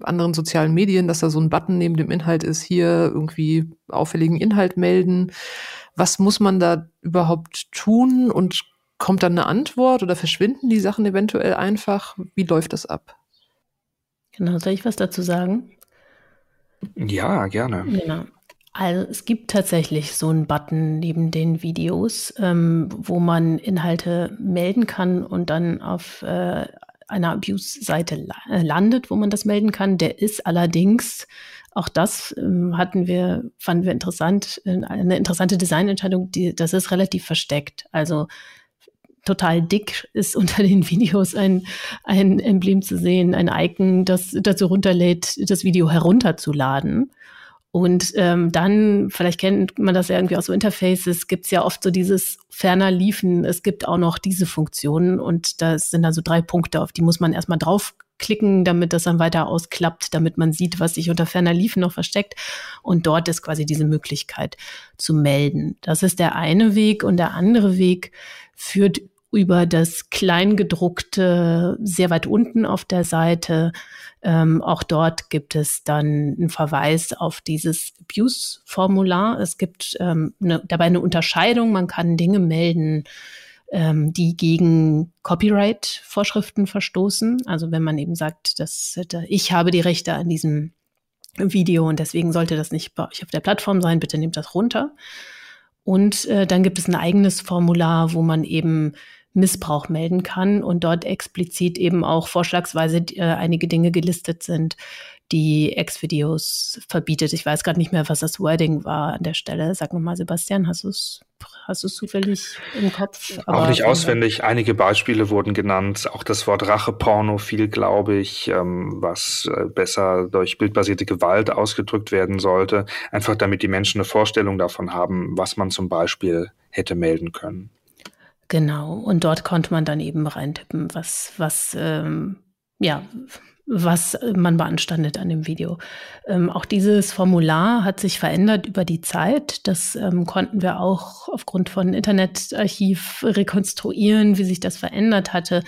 anderen sozialen Medien, dass da so ein Button neben dem Inhalt ist, hier irgendwie auffälligen Inhalt melden? Was muss man da überhaupt tun und kommt dann eine Antwort oder verschwinden die Sachen eventuell einfach? Wie läuft das ab? Genau, soll ich was dazu sagen? Ja, gerne. Genau. Also es gibt tatsächlich so einen Button neben den Videos, ähm, wo man Inhalte melden kann und dann auf äh, einer Abuse-Seite äh, landet, wo man das melden kann. Der ist allerdings, auch das ähm, hatten wir, fanden wir interessant, äh, eine interessante Designentscheidung, die, das ist relativ versteckt. Also total dick ist unter den Videos ein, ein Emblem zu sehen, ein Icon, das dazu runterlädt, das Video herunterzuladen. Und ähm, dann, vielleicht kennt man das ja irgendwie aus so Interfaces, gibt's ja oft so dieses ferner liefen. Es gibt auch noch diese Funktionen und das sind dann so drei Punkte, auf die muss man erstmal draufklicken, damit das dann weiter ausklappt, damit man sieht, was sich unter ferner liefen noch versteckt. Und dort ist quasi diese Möglichkeit zu melden. Das ist der eine Weg und der andere Weg führt über das Kleingedruckte sehr weit unten auf der Seite. Ähm, auch dort gibt es dann einen Verweis auf dieses Abuse-Formular. Es gibt ähm, ne, dabei eine Unterscheidung. Man kann Dinge melden, ähm, die gegen Copyright-Vorschriften verstoßen. Also wenn man eben sagt, dass ich habe die Rechte an diesem Video und deswegen sollte das nicht bei euch auf der Plattform sein, bitte nehmt das runter. Und äh, dann gibt es ein eigenes Formular, wo man eben Missbrauch melden kann und dort explizit eben auch vorschlagsweise äh, einige Dinge gelistet sind, die Ex-Videos verbietet. Ich weiß gerade nicht mehr, was das Wording war an der Stelle. Sag nochmal, Sebastian, hast du es hast du zufällig im Kopf? auch nicht auswendig. Einige Beispiele wurden genannt. Auch das Wort Racheporno fiel, glaube ich, ähm, was äh, besser durch bildbasierte Gewalt ausgedrückt werden sollte. Einfach damit die Menschen eine Vorstellung davon haben, was man zum Beispiel hätte melden können. Genau. Und dort konnte man dann eben reintippen, was, was, ähm, ja, was man beanstandet an dem Video. Ähm, auch dieses Formular hat sich verändert über die Zeit. Das ähm, konnten wir auch aufgrund von Internetarchiv rekonstruieren, wie sich das verändert hatte.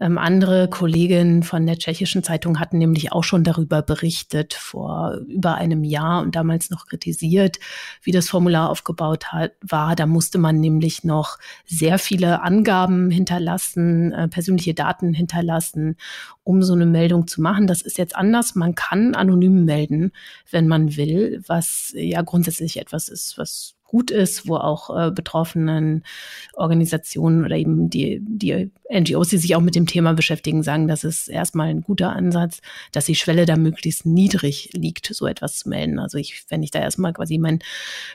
Ähm, andere Kolleginnen von der tschechischen Zeitung hatten nämlich auch schon darüber berichtet vor über einem Jahr und damals noch kritisiert, wie das Formular aufgebaut hat, war. Da musste man nämlich noch sehr viele Angaben hinterlassen, äh, persönliche Daten hinterlassen, um so eine Meldung zu machen. Das ist jetzt anders. Man kann anonym melden, wenn man will, was ja grundsätzlich etwas ist, was gut ist, wo auch äh, betroffenen Organisationen oder eben die, die NGOs, die sich auch mit dem Thema beschäftigen, sagen, das ist erstmal ein guter Ansatz, dass die Schwelle da möglichst niedrig liegt, so etwas zu melden. Also ich, wenn ich da erstmal quasi mein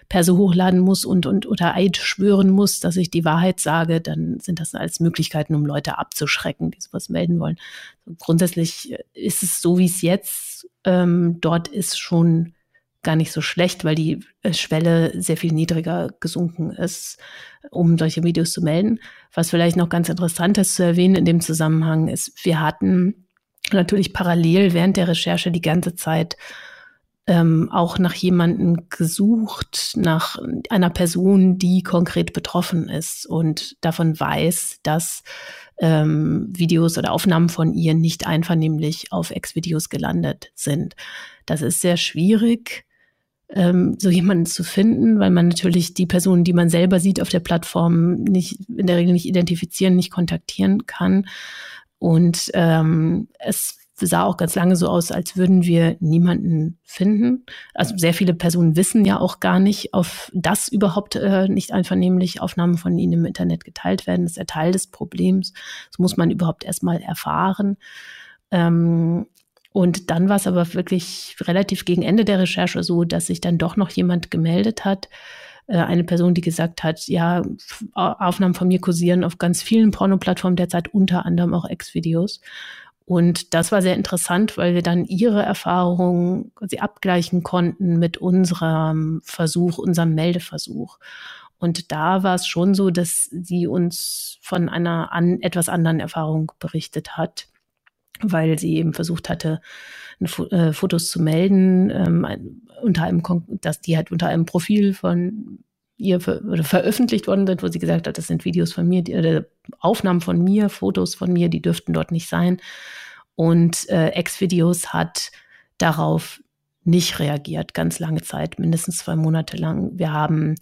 Perso hochladen muss und, und unter Eid schwören muss, dass ich die Wahrheit sage, dann sind das als Möglichkeiten, um Leute abzuschrecken, die sowas melden wollen. Grundsätzlich ist es so, wie es jetzt ähm, dort ist, schon gar nicht so schlecht, weil die äh, Schwelle sehr viel niedriger gesunken ist, um solche Videos zu melden. Was vielleicht noch ganz interessant ist zu erwähnen in dem Zusammenhang ist, wir hatten natürlich parallel während der Recherche die ganze Zeit ähm, auch nach jemanden gesucht, nach einer Person, die konkret betroffen ist und davon weiß, dass ähm, Videos oder Aufnahmen von ihr nicht einvernehmlich auf Ex-Videos gelandet sind. Das ist sehr schwierig ähm, so jemanden zu finden, weil man natürlich die Personen, die man selber sieht auf der Plattform, nicht in der Regel nicht identifizieren, nicht kontaktieren kann. Und ähm, es sah auch ganz lange so aus, als würden wir niemanden finden. Also sehr viele Personen wissen ja auch gar nicht, auf das überhaupt äh, nicht einvernehmlich Aufnahmen von ihnen im Internet geteilt werden. Das ist ja Teil des Problems. Das muss man überhaupt erstmal erfahren. Ähm, und dann war es aber wirklich relativ gegen Ende der Recherche so, dass sich dann doch noch jemand gemeldet hat. Äh, eine Person, die gesagt hat, ja, Aufnahmen von mir kursieren auf ganz vielen Porno-Plattformen derzeit, unter anderem auch Ex-Videos. Und das war sehr interessant, weil wir dann ihre Erfahrungen quasi abgleichen konnten mit unserem Versuch, unserem Meldeversuch. Und da war es schon so, dass sie uns von einer an, etwas anderen Erfahrung berichtet hat weil sie eben versucht hatte, äh, Fotos zu melden, ähm, unter einem, dass die halt unter einem Profil von ihr ver veröffentlicht worden sind, wo sie gesagt hat, das sind Videos von mir, die, oder Aufnahmen von mir, Fotos von mir, die dürften dort nicht sein. Und äh, Ex-Videos hat darauf nicht reagiert, ganz lange Zeit, mindestens zwei Monate lang. Wir haben,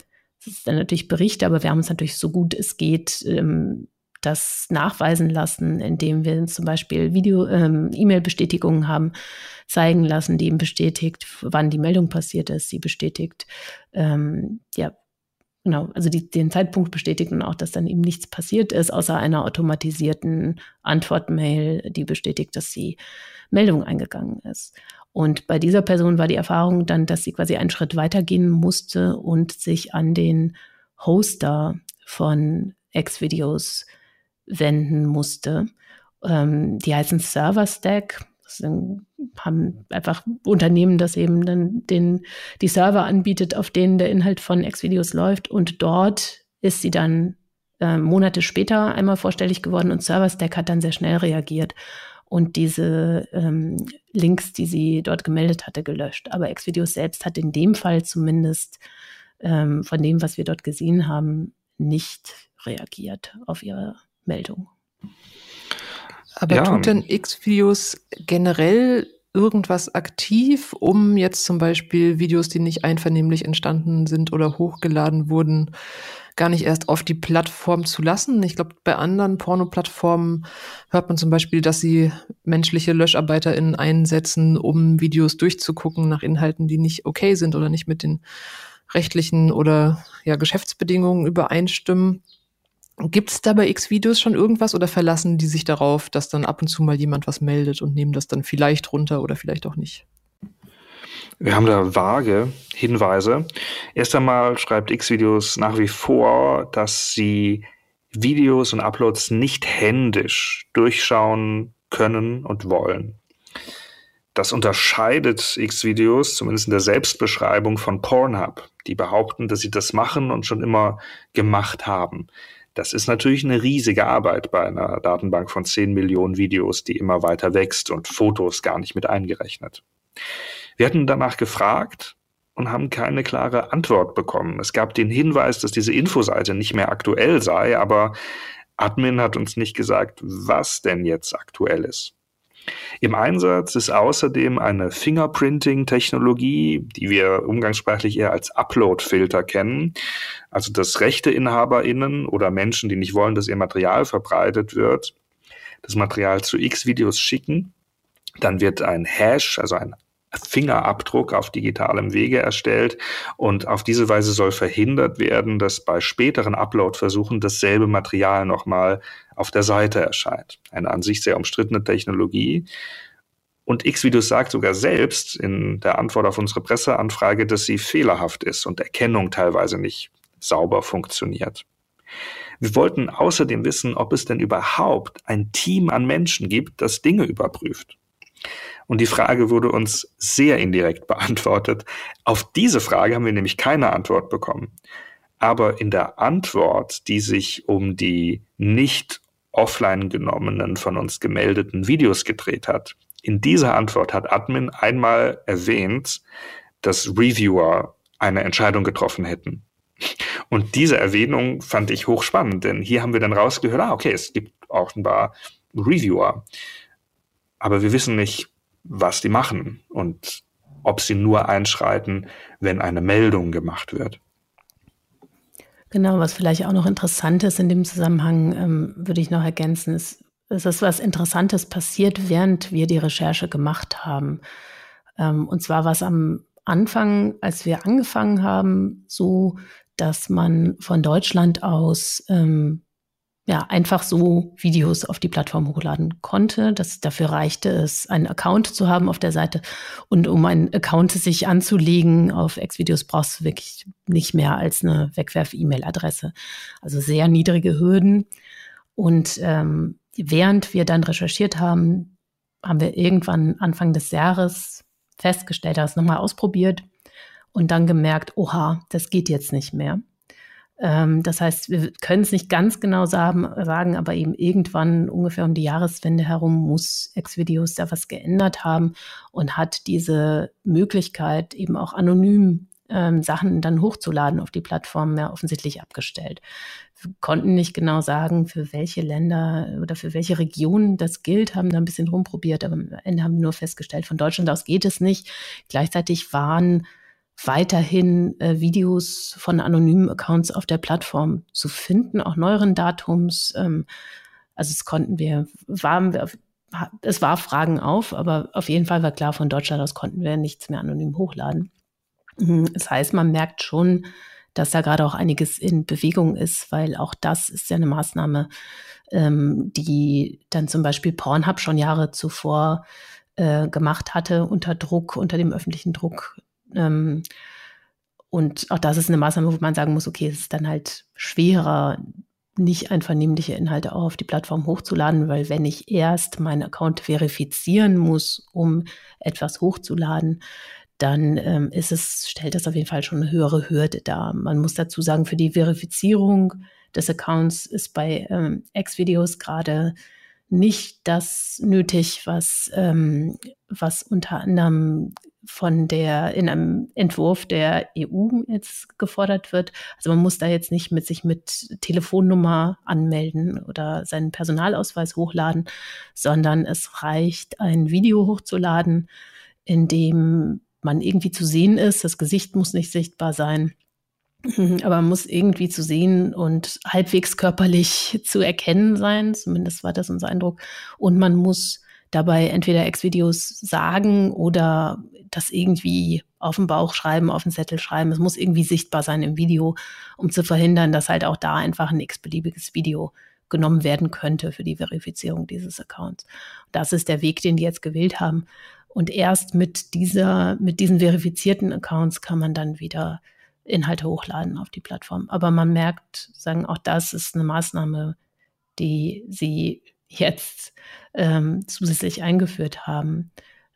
das ist dann natürlich Berichte, aber wir haben uns natürlich so gut es geht ähm, das nachweisen lassen, indem wir zum Beispiel Video, ähm, E-Mail-Bestätigungen haben zeigen lassen, die eben bestätigt, wann die Meldung passiert ist. Sie bestätigt, ähm, ja, genau, also die, den Zeitpunkt bestätigt und auch, dass dann eben nichts passiert ist, außer einer automatisierten Antwortmail, die bestätigt, dass die Meldung eingegangen ist. Und bei dieser Person war die Erfahrung dann, dass sie quasi einen Schritt weitergehen musste und sich an den Hoster von X-Videos wenden musste. Ähm, die heißen Server Stack. Das sind, haben einfach Unternehmen, das eben dann den, die Server anbietet, auf denen der Inhalt von Xvideos läuft. Und dort ist sie dann äh, Monate später einmal vorstellig geworden und Server Stack hat dann sehr schnell reagiert und diese ähm, Links, die sie dort gemeldet hatte, gelöscht. Aber Xvideos selbst hat in dem Fall zumindest ähm, von dem, was wir dort gesehen haben, nicht reagiert auf ihre Meldung. Aber ja. tut denn X-Videos generell irgendwas aktiv, um jetzt zum Beispiel Videos, die nicht einvernehmlich entstanden sind oder hochgeladen wurden, gar nicht erst auf die Plattform zu lassen. Ich glaube, bei anderen Porno-Plattformen hört man zum Beispiel, dass sie menschliche LöscharbeiterInnen einsetzen, um Videos durchzugucken nach Inhalten, die nicht okay sind oder nicht mit den rechtlichen oder ja, Geschäftsbedingungen übereinstimmen. Gibt es da bei X-Videos schon irgendwas oder verlassen die sich darauf, dass dann ab und zu mal jemand was meldet und nehmen das dann vielleicht runter oder vielleicht auch nicht? Wir haben da vage Hinweise. Erst einmal schreibt X-Videos nach wie vor, dass sie Videos und Uploads nicht händisch durchschauen können und wollen. Das unterscheidet X-Videos, zumindest in der Selbstbeschreibung von Pornhub, die behaupten, dass sie das machen und schon immer gemacht haben. Das ist natürlich eine riesige Arbeit bei einer Datenbank von 10 Millionen Videos, die immer weiter wächst und Fotos gar nicht mit eingerechnet. Wir hatten danach gefragt und haben keine klare Antwort bekommen. Es gab den Hinweis, dass diese Infoseite nicht mehr aktuell sei, aber Admin hat uns nicht gesagt, was denn jetzt aktuell ist. Im Einsatz ist außerdem eine Fingerprinting-Technologie, die wir umgangssprachlich eher als Upload-Filter kennen. Also dass RechteinhaberInnen oder Menschen, die nicht wollen, dass ihr Material verbreitet wird, das Material zu X-Videos schicken. Dann wird ein Hash, also ein Fingerabdruck auf digitalem Wege erstellt und auf diese Weise soll verhindert werden, dass bei späteren Upload-Versuchen dasselbe Material nochmal auf der Seite erscheint. Eine an sich sehr umstrittene Technologie. Und Xvideos sagt sogar selbst in der Antwort auf unsere Presseanfrage, dass sie fehlerhaft ist und Erkennung teilweise nicht sauber funktioniert. Wir wollten außerdem wissen, ob es denn überhaupt ein Team an Menschen gibt, das Dinge überprüft. Und die Frage wurde uns sehr indirekt beantwortet. Auf diese Frage haben wir nämlich keine Antwort bekommen. Aber in der Antwort, die sich um die nicht offline genommenen, von uns gemeldeten Videos gedreht hat, in dieser Antwort hat Admin einmal erwähnt, dass Reviewer eine Entscheidung getroffen hätten. Und diese Erwähnung fand ich hochspannend, denn hier haben wir dann rausgehört, ah, okay, es gibt offenbar Reviewer. Aber wir wissen nicht, was die machen und ob sie nur einschreiten, wenn eine Meldung gemacht wird. Genau, was vielleicht auch noch interessant ist in dem Zusammenhang, ähm, würde ich noch ergänzen, ist, es ist was Interessantes passiert, während wir die Recherche gemacht haben. Ähm, und zwar war es am Anfang, als wir angefangen haben, so, dass man von Deutschland aus ähm, ja, einfach so Videos auf die Plattform hochladen konnte. Das, dafür reichte es, einen Account zu haben auf der Seite. Und um einen Account sich anzulegen auf Xvideos brauchst du wirklich nicht mehr als eine Wegwerf-E-Mail-Adresse. Also sehr niedrige Hürden. Und ähm, während wir dann recherchiert haben, haben wir irgendwann Anfang des Jahres festgestellt, haben es nochmal ausprobiert und dann gemerkt, oha, das geht jetzt nicht mehr. Ähm, das heißt, wir können es nicht ganz genau sagen, aber eben irgendwann ungefähr um die Jahreswende herum muss Xvideos da was geändert haben und hat diese Möglichkeit eben auch anonym ähm, Sachen dann hochzuladen auf die Plattform ja offensichtlich abgestellt. Wir konnten nicht genau sagen, für welche Länder oder für welche Regionen das gilt, haben da ein bisschen rumprobiert, aber am Ende haben wir nur festgestellt, von Deutschland aus geht es nicht. Gleichzeitig waren weiterhin äh, Videos von anonymen Accounts auf der Plattform zu finden, auch neueren Datums. Ähm, also es konnten wir, waren wir, es war Fragen auf, aber auf jeden Fall war klar, von Deutschland aus konnten wir nichts mehr anonym hochladen. Mhm, das heißt, man merkt schon, dass da gerade auch einiges in Bewegung ist, weil auch das ist ja eine Maßnahme, ähm, die dann zum Beispiel Pornhub schon Jahre zuvor äh, gemacht hatte, unter Druck, unter dem öffentlichen Druck ähm, und auch das ist eine Maßnahme, wo man sagen muss, okay, es ist dann halt schwerer, nicht einvernehmliche Inhalte auch auf die Plattform hochzuladen, weil wenn ich erst meinen Account verifizieren muss, um etwas hochzuladen, dann ähm, ist es, stellt das auf jeden Fall schon eine höhere Hürde dar. Man muss dazu sagen, für die Verifizierung des Accounts ist bei ähm, X-Videos gerade nicht das nötig, was, ähm, was unter anderem von der, in einem Entwurf der EU jetzt gefordert wird. Also man muss da jetzt nicht mit sich mit Telefonnummer anmelden oder seinen Personalausweis hochladen, sondern es reicht, ein Video hochzuladen, in dem man irgendwie zu sehen ist. Das Gesicht muss nicht sichtbar sein. Aber man muss irgendwie zu sehen und halbwegs körperlich zu erkennen sein. Zumindest war das unser Eindruck. Und man muss dabei entweder Ex-Videos sagen oder das irgendwie auf den Bauch schreiben, auf den Zettel schreiben. Es muss irgendwie sichtbar sein im Video, um zu verhindern, dass halt auch da einfach ein x-beliebiges Video genommen werden könnte für die Verifizierung dieses Accounts. Das ist der Weg, den die jetzt gewählt haben. Und erst mit dieser, mit diesen verifizierten Accounts kann man dann wieder Inhalte hochladen auf die Plattform. Aber man merkt, sagen, auch das ist eine Maßnahme, die sie jetzt ähm, zusätzlich eingeführt haben.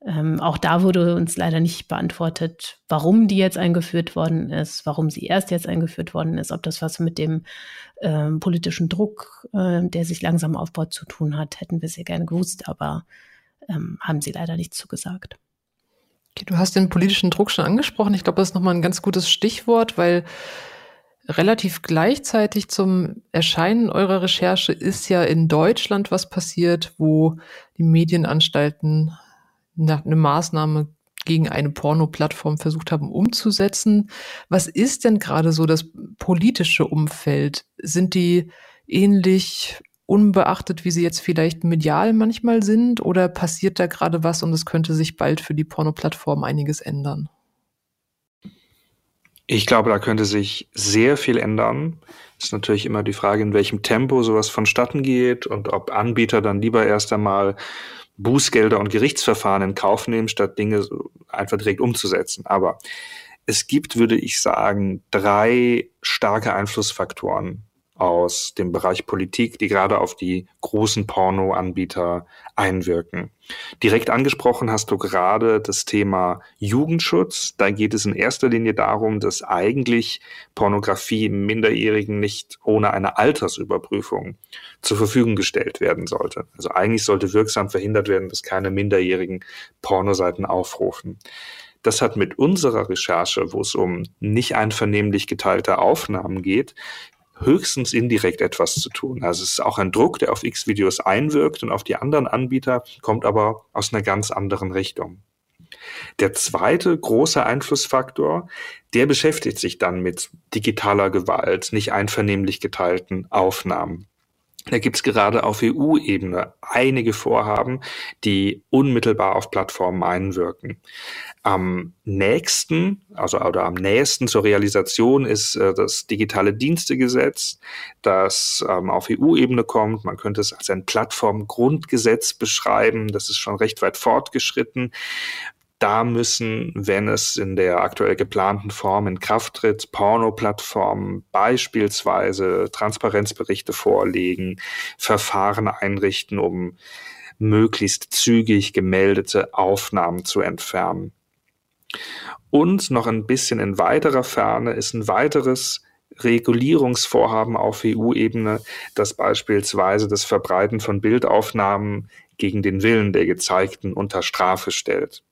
Ähm, auch da wurde uns leider nicht beantwortet, warum die jetzt eingeführt worden ist, warum sie erst jetzt eingeführt worden ist, ob das was mit dem ähm, politischen Druck, äh, der sich langsam aufbaut, zu tun hat, hätten wir sehr gerne gewusst, aber ähm, haben sie leider nicht zugesagt. Okay, du hast den politischen Druck schon angesprochen. Ich glaube, das ist nochmal ein ganz gutes Stichwort, weil relativ gleichzeitig zum Erscheinen eurer Recherche ist ja in Deutschland was passiert, wo die Medienanstalten eine Maßnahme gegen eine Porno-Plattform versucht haben umzusetzen. Was ist denn gerade so das politische Umfeld? Sind die ähnlich unbeachtet, wie sie jetzt vielleicht medial manchmal sind? Oder passiert da gerade was und es könnte sich bald für die Porno-Plattform einiges ändern? Ich glaube, da könnte sich sehr viel ändern. Ist natürlich immer die Frage, in welchem Tempo sowas vonstatten geht und ob Anbieter dann lieber erst einmal Bußgelder und Gerichtsverfahren in Kauf nehmen, statt Dinge einfach direkt umzusetzen. Aber es gibt, würde ich sagen, drei starke Einflussfaktoren, aus dem Bereich Politik, die gerade auf die großen Pornoanbieter einwirken. Direkt angesprochen hast du gerade das Thema Jugendschutz. Da geht es in erster Linie darum, dass eigentlich Pornografie Minderjährigen nicht ohne eine Altersüberprüfung zur Verfügung gestellt werden sollte. Also eigentlich sollte wirksam verhindert werden, dass keine Minderjährigen Pornoseiten aufrufen. Das hat mit unserer Recherche, wo es um nicht einvernehmlich geteilte Aufnahmen geht, höchstens indirekt etwas zu tun. Also es ist auch ein Druck, der auf X-Videos einwirkt und auf die anderen Anbieter, kommt aber aus einer ganz anderen Richtung. Der zweite große Einflussfaktor, der beschäftigt sich dann mit digitaler Gewalt, nicht einvernehmlich geteilten Aufnahmen. Da gibt's gerade auf EU-Ebene einige Vorhaben, die unmittelbar auf Plattformen einwirken. Am nächsten, also oder am nächsten zur Realisation ist äh, das digitale Dienstegesetz, das ähm, auf EU-Ebene kommt. Man könnte es als ein Plattformgrundgesetz beschreiben. Das ist schon recht weit fortgeschritten. Da müssen, wenn es in der aktuell geplanten Form in Kraft tritt, Porno-Plattformen beispielsweise Transparenzberichte vorlegen, Verfahren einrichten, um möglichst zügig gemeldete Aufnahmen zu entfernen. Und noch ein bisschen in weiterer Ferne ist ein weiteres Regulierungsvorhaben auf EU-Ebene, das beispielsweise das Verbreiten von Bildaufnahmen gegen den Willen der Gezeigten unter Strafe stellt.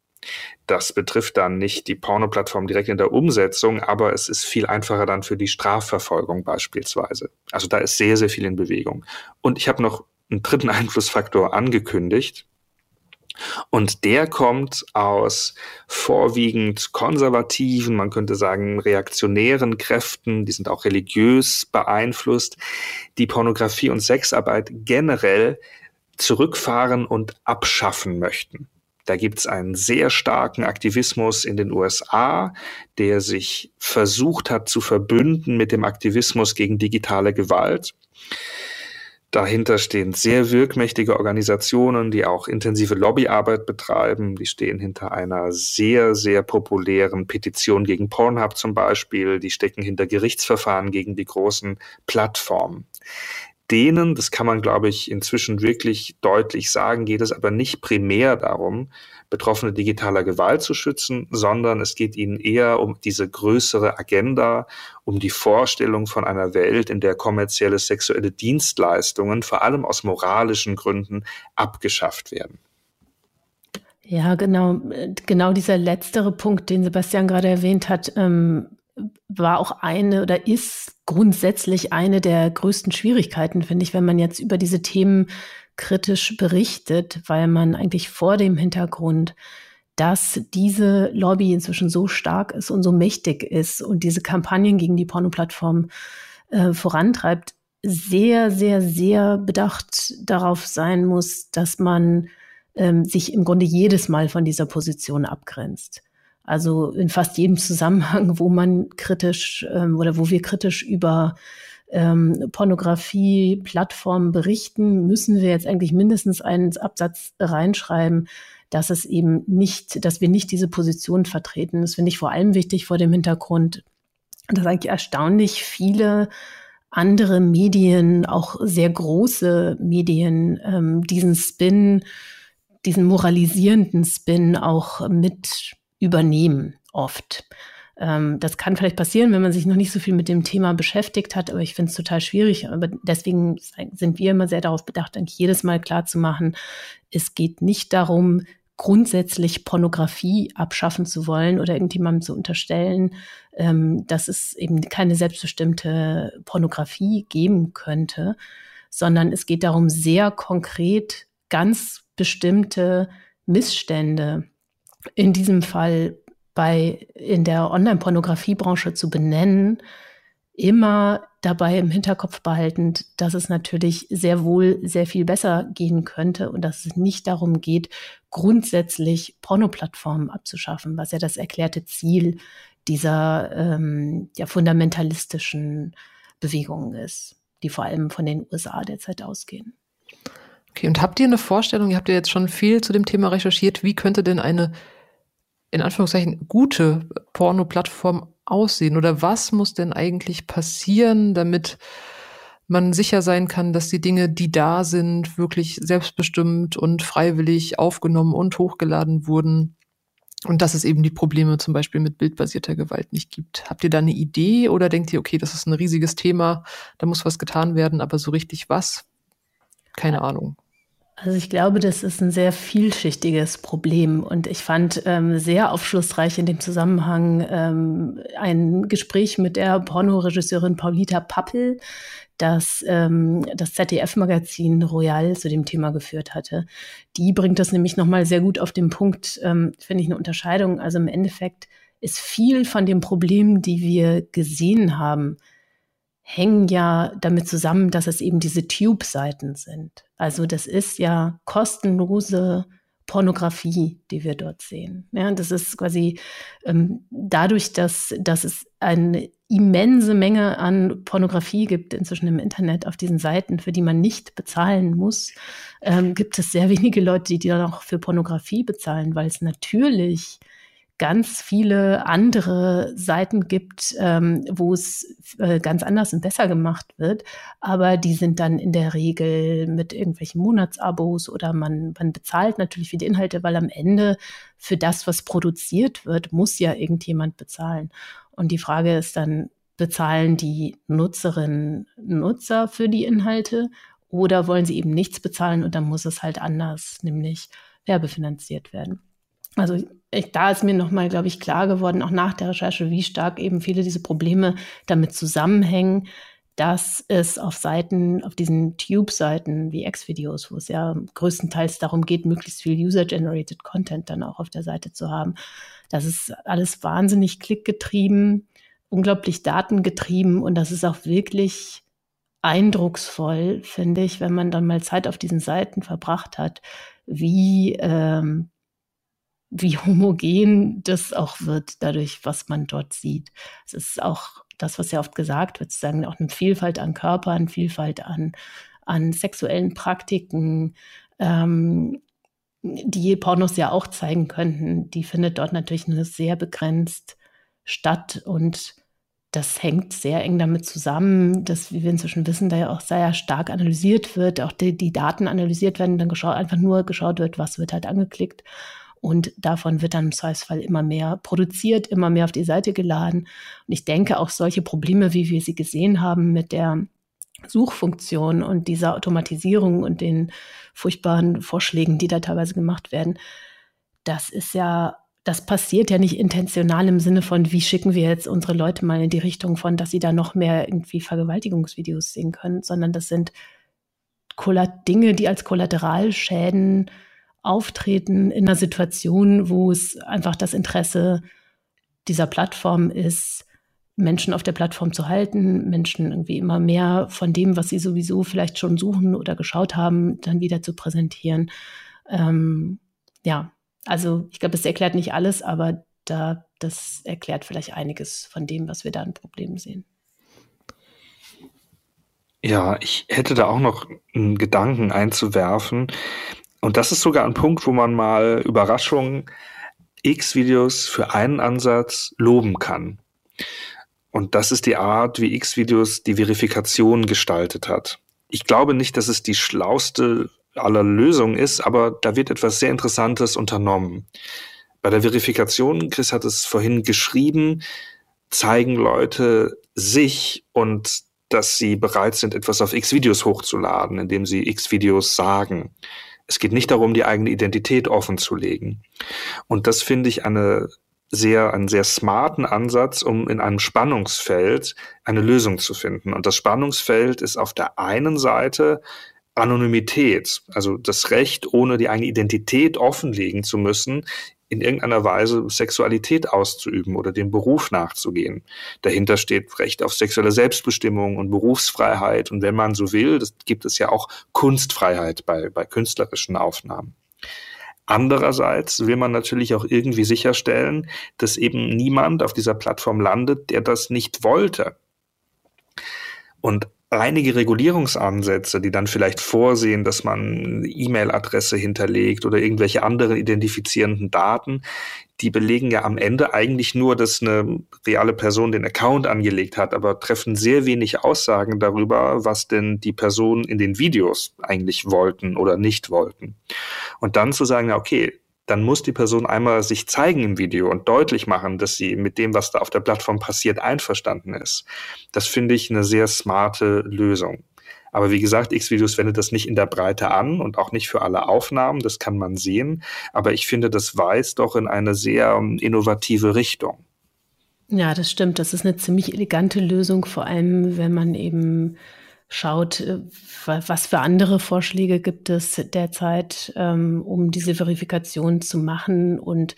Das betrifft dann nicht die Porno-Plattform direkt in der Umsetzung, aber es ist viel einfacher dann für die Strafverfolgung beispielsweise. Also da ist sehr, sehr viel in Bewegung. Und ich habe noch einen dritten Einflussfaktor angekündigt. Und der kommt aus vorwiegend konservativen, man könnte sagen reaktionären Kräften, die sind auch religiös beeinflusst, die Pornografie und Sexarbeit generell zurückfahren und abschaffen möchten. Da gibt's einen sehr starken Aktivismus in den USA, der sich versucht hat zu verbünden mit dem Aktivismus gegen digitale Gewalt. Dahinter stehen sehr wirkmächtige Organisationen, die auch intensive Lobbyarbeit betreiben. Die stehen hinter einer sehr, sehr populären Petition gegen Pornhub zum Beispiel. Die stecken hinter Gerichtsverfahren gegen die großen Plattformen denen, das kann man, glaube ich, inzwischen wirklich deutlich sagen, geht es aber nicht primär darum, Betroffene digitaler Gewalt zu schützen, sondern es geht ihnen eher um diese größere Agenda, um die Vorstellung von einer Welt, in der kommerzielle sexuelle Dienstleistungen vor allem aus moralischen Gründen abgeschafft werden. Ja, genau, genau dieser letztere Punkt, den Sebastian gerade erwähnt hat, ähm, war auch eine oder ist grundsätzlich eine der größten Schwierigkeiten, finde ich, wenn man jetzt über diese Themen kritisch berichtet, weil man eigentlich vor dem Hintergrund, dass diese Lobby inzwischen so stark ist und so mächtig ist und diese Kampagnen gegen die Pornoplattform äh, vorantreibt, sehr, sehr, sehr bedacht darauf sein muss, dass man ähm, sich im Grunde jedes Mal von dieser Position abgrenzt. Also in fast jedem Zusammenhang, wo man kritisch ähm, oder wo wir kritisch über ähm, Pornografie-Plattformen berichten, müssen wir jetzt eigentlich mindestens einen Absatz reinschreiben, dass es eben nicht, dass wir nicht diese Position vertreten. Das finde ich vor allem wichtig vor dem Hintergrund, dass eigentlich erstaunlich viele andere Medien, auch sehr große Medien, ähm, diesen Spin, diesen moralisierenden Spin auch mit übernehmen, oft. Ähm, das kann vielleicht passieren, wenn man sich noch nicht so viel mit dem Thema beschäftigt hat, aber ich finde es total schwierig. Aber deswegen sind wir immer sehr darauf bedacht, eigentlich jedes Mal klar zu machen, es geht nicht darum, grundsätzlich Pornografie abschaffen zu wollen oder irgendjemandem zu unterstellen, ähm, dass es eben keine selbstbestimmte Pornografie geben könnte, sondern es geht darum, sehr konkret ganz bestimmte Missstände, in diesem Fall bei in der Online-Pornografiebranche zu benennen, immer dabei im Hinterkopf behaltend, dass es natürlich sehr wohl sehr viel besser gehen könnte und dass es nicht darum geht, grundsätzlich Pornoplattformen abzuschaffen, was ja das erklärte Ziel dieser ähm, ja, fundamentalistischen Bewegungen ist, die vor allem von den USA derzeit ausgehen. Okay, und habt ihr eine Vorstellung, ihr habt ja jetzt schon viel zu dem Thema recherchiert, wie könnte denn eine in Anführungszeichen gute Porno-Plattform aussehen? Oder was muss denn eigentlich passieren, damit man sicher sein kann, dass die Dinge, die da sind, wirklich selbstbestimmt und freiwillig aufgenommen und hochgeladen wurden? Und dass es eben die Probleme zum Beispiel mit bildbasierter Gewalt nicht gibt. Habt ihr da eine Idee oder denkt ihr, okay, das ist ein riesiges Thema, da muss was getan werden, aber so richtig was? Keine Ahnung. Also ich glaube, das ist ein sehr vielschichtiges Problem und ich fand ähm, sehr aufschlussreich in dem Zusammenhang ähm, ein Gespräch mit der Pornoregisseurin Paulita Pappel, das ähm, das ZDF-Magazin Royal zu dem Thema geführt hatte. Die bringt das nämlich nochmal sehr gut auf den Punkt, ähm, finde ich eine Unterscheidung. Also im Endeffekt ist viel von den Problemen, die wir gesehen haben, hängen ja damit zusammen, dass es eben diese Tube-Seiten sind. Also das ist ja kostenlose Pornografie, die wir dort sehen. Ja, das ist quasi ähm, dadurch, dass, dass es eine immense Menge an Pornografie gibt inzwischen im Internet auf diesen Seiten, für die man nicht bezahlen muss, ähm, gibt es sehr wenige Leute, die, die dann auch für Pornografie bezahlen, weil es natürlich ganz viele andere Seiten gibt, ähm, wo es äh, ganz anders und besser gemacht wird. Aber die sind dann in der Regel mit irgendwelchen Monatsabos oder man, man bezahlt natürlich für die Inhalte, weil am Ende für das, was produziert wird, muss ja irgendjemand bezahlen. Und die Frage ist dann, bezahlen die Nutzerinnen Nutzer für die Inhalte oder wollen sie eben nichts bezahlen und dann muss es halt anders, nämlich werbefinanziert werden. Also ich, da ist mir nochmal, glaube ich, klar geworden, auch nach der Recherche, wie stark eben viele diese Probleme damit zusammenhängen, dass es auf Seiten, auf diesen Tube-Seiten wie X-Videos, wo es ja größtenteils darum geht, möglichst viel User-Generated Content dann auch auf der Seite zu haben, das ist alles wahnsinnig klickgetrieben, unglaublich datengetrieben und das ist auch wirklich eindrucksvoll, finde ich, wenn man dann mal Zeit auf diesen Seiten verbracht hat, wie ähm, wie homogen das auch wird, dadurch, was man dort sieht. Es ist auch das, was ja oft gesagt wird, sagen auch eine Vielfalt an Körpern, Vielfalt an, an sexuellen Praktiken, ähm, die Pornos ja auch zeigen könnten, die findet dort natürlich nur sehr begrenzt statt und das hängt sehr eng damit zusammen, dass, wie wir inzwischen wissen, da ja auch sehr stark analysiert wird, auch die, die Daten analysiert werden, dann einfach nur geschaut wird, was wird halt angeklickt. Und davon wird dann im Zweifelsfall immer mehr produziert, immer mehr auf die Seite geladen. Und ich denke, auch solche Probleme, wie wir sie gesehen haben mit der Suchfunktion und dieser Automatisierung und den furchtbaren Vorschlägen, die da teilweise gemacht werden, das ist ja, das passiert ja nicht intentional im Sinne von, wie schicken wir jetzt unsere Leute mal in die Richtung von, dass sie da noch mehr irgendwie Vergewaltigungsvideos sehen können, sondern das sind Dinge, die als Kollateralschäden auftreten in einer Situation, wo es einfach das Interesse dieser Plattform ist, Menschen auf der Plattform zu halten, Menschen irgendwie immer mehr von dem, was sie sowieso vielleicht schon suchen oder geschaut haben, dann wieder zu präsentieren. Ähm, ja, also ich glaube, das erklärt nicht alles, aber da, das erklärt vielleicht einiges von dem, was wir da an Problemen sehen. Ja, ich hätte da auch noch einen Gedanken einzuwerfen. Und das ist sogar ein Punkt, wo man mal Überraschungen X-Videos für einen Ansatz loben kann. Und das ist die Art, wie X-Videos die Verifikation gestaltet hat. Ich glaube nicht, dass es die schlauste aller Lösungen ist, aber da wird etwas sehr Interessantes unternommen. Bei der Verifikation, Chris hat es vorhin geschrieben, zeigen Leute sich und dass sie bereit sind, etwas auf X-Videos hochzuladen, indem sie X-Videos sagen. Es geht nicht darum, die eigene Identität offen zu legen. Und das finde ich eine sehr, einen sehr smarten Ansatz, um in einem Spannungsfeld eine Lösung zu finden. Und das Spannungsfeld ist auf der einen Seite Anonymität, also das Recht, ohne die eigene Identität offenlegen zu müssen, in irgendeiner Weise Sexualität auszuüben oder dem Beruf nachzugehen. Dahinter steht Recht auf sexuelle Selbstbestimmung und Berufsfreiheit und wenn man so will, das gibt es ja auch Kunstfreiheit bei, bei künstlerischen Aufnahmen. Andererseits will man natürlich auch irgendwie sicherstellen, dass eben niemand auf dieser Plattform landet, der das nicht wollte. Und einige Regulierungsansätze, die dann vielleicht vorsehen, dass man E-Mail-Adresse hinterlegt oder irgendwelche anderen identifizierenden Daten, die belegen ja am Ende eigentlich nur, dass eine reale Person den Account angelegt hat, aber treffen sehr wenig Aussagen darüber, was denn die Personen in den Videos eigentlich wollten oder nicht wollten. Und dann zu sagen, okay, dann muss die Person einmal sich zeigen im Video und deutlich machen, dass sie mit dem, was da auf der Plattform passiert, einverstanden ist. Das finde ich eine sehr smarte Lösung. Aber wie gesagt, X-Videos wendet das nicht in der Breite an und auch nicht für alle Aufnahmen, das kann man sehen. Aber ich finde, das weist doch in eine sehr ähm, innovative Richtung. Ja, das stimmt. Das ist eine ziemlich elegante Lösung, vor allem wenn man eben schaut, äh, was für andere Vorschläge gibt es derzeit, ähm, um diese Verifikation zu machen. Und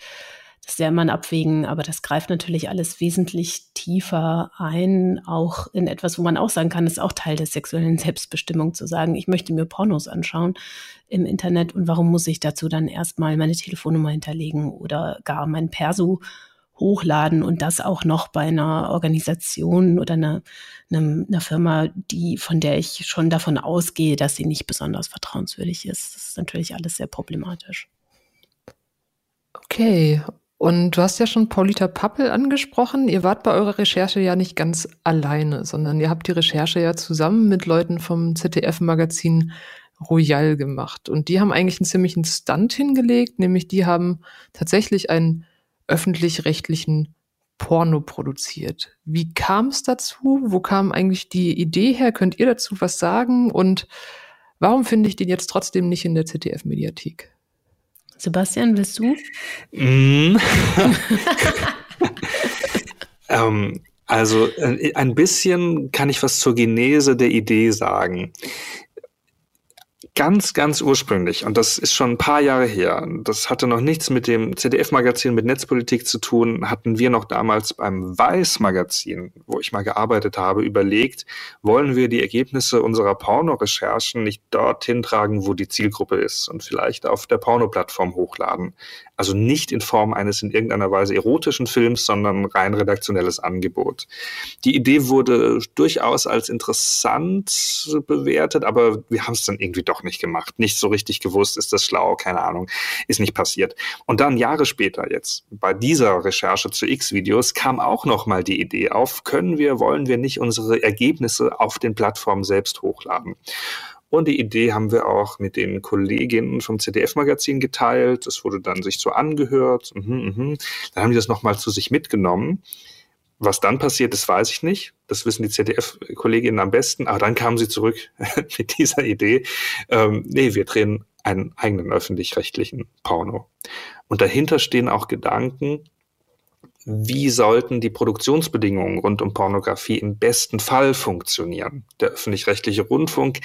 das immer ein Abwägen, aber das greift natürlich alles wesentlich tiefer ein, auch in etwas, wo man auch sagen kann, ist auch Teil der sexuellen Selbstbestimmung zu sagen, ich möchte mir Pornos anschauen im Internet und warum muss ich dazu dann erstmal meine Telefonnummer hinterlegen oder gar mein Perso hochladen und das auch noch bei einer Organisation oder einer, einer, einer, Firma, die, von der ich schon davon ausgehe, dass sie nicht besonders vertrauenswürdig ist. Das ist natürlich alles sehr problematisch. Okay. Und du hast ja schon Paulita Pappel angesprochen. Ihr wart bei eurer Recherche ja nicht ganz alleine, sondern ihr habt die Recherche ja zusammen mit Leuten vom ZDF-Magazin Royal gemacht. Und die haben eigentlich einen ziemlichen Stunt hingelegt, nämlich die haben tatsächlich ein öffentlich-rechtlichen Porno produziert. Wie kam es dazu? Wo kam eigentlich die Idee her? Könnt ihr dazu was sagen? Und warum finde ich den jetzt trotzdem nicht in der ZDF-Mediathek? Sebastian, willst du? Mm. ähm, also äh, ein bisschen kann ich was zur Genese der Idee sagen ganz, ganz ursprünglich, und das ist schon ein paar Jahre her, das hatte noch nichts mit dem ZDF-Magazin, mit Netzpolitik zu tun, hatten wir noch damals beim Weiß-Magazin, wo ich mal gearbeitet habe, überlegt, wollen wir die Ergebnisse unserer Porno-Recherchen nicht dorthin tragen, wo die Zielgruppe ist und vielleicht auf der Porno-Plattform hochladen. Also nicht in Form eines in irgendeiner Weise erotischen Films, sondern rein redaktionelles Angebot. Die Idee wurde durchaus als interessant bewertet, aber wir haben es dann irgendwie doch nicht gemacht. Nicht so richtig gewusst, ist das schlau, keine Ahnung, ist nicht passiert. Und dann Jahre später jetzt, bei dieser Recherche zu X-Videos, kam auch nochmal die Idee auf, können wir, wollen wir nicht unsere Ergebnisse auf den Plattformen selbst hochladen? Und die Idee haben wir auch mit den Kolleginnen vom ZDF-Magazin geteilt. Das wurde dann sich so angehört. Mhm, mhm. Dann haben die das nochmal zu sich mitgenommen. Was dann passiert ist, weiß ich nicht. Das wissen die ZDF-Kolleginnen am besten. Aber dann kamen sie zurück mit dieser Idee. Ähm, nee, wir drehen einen eigenen öffentlich-rechtlichen Porno. Und dahinter stehen auch Gedanken, wie sollten die Produktionsbedingungen rund um Pornografie im besten Fall funktionieren. Der öffentlich-rechtliche Rundfunk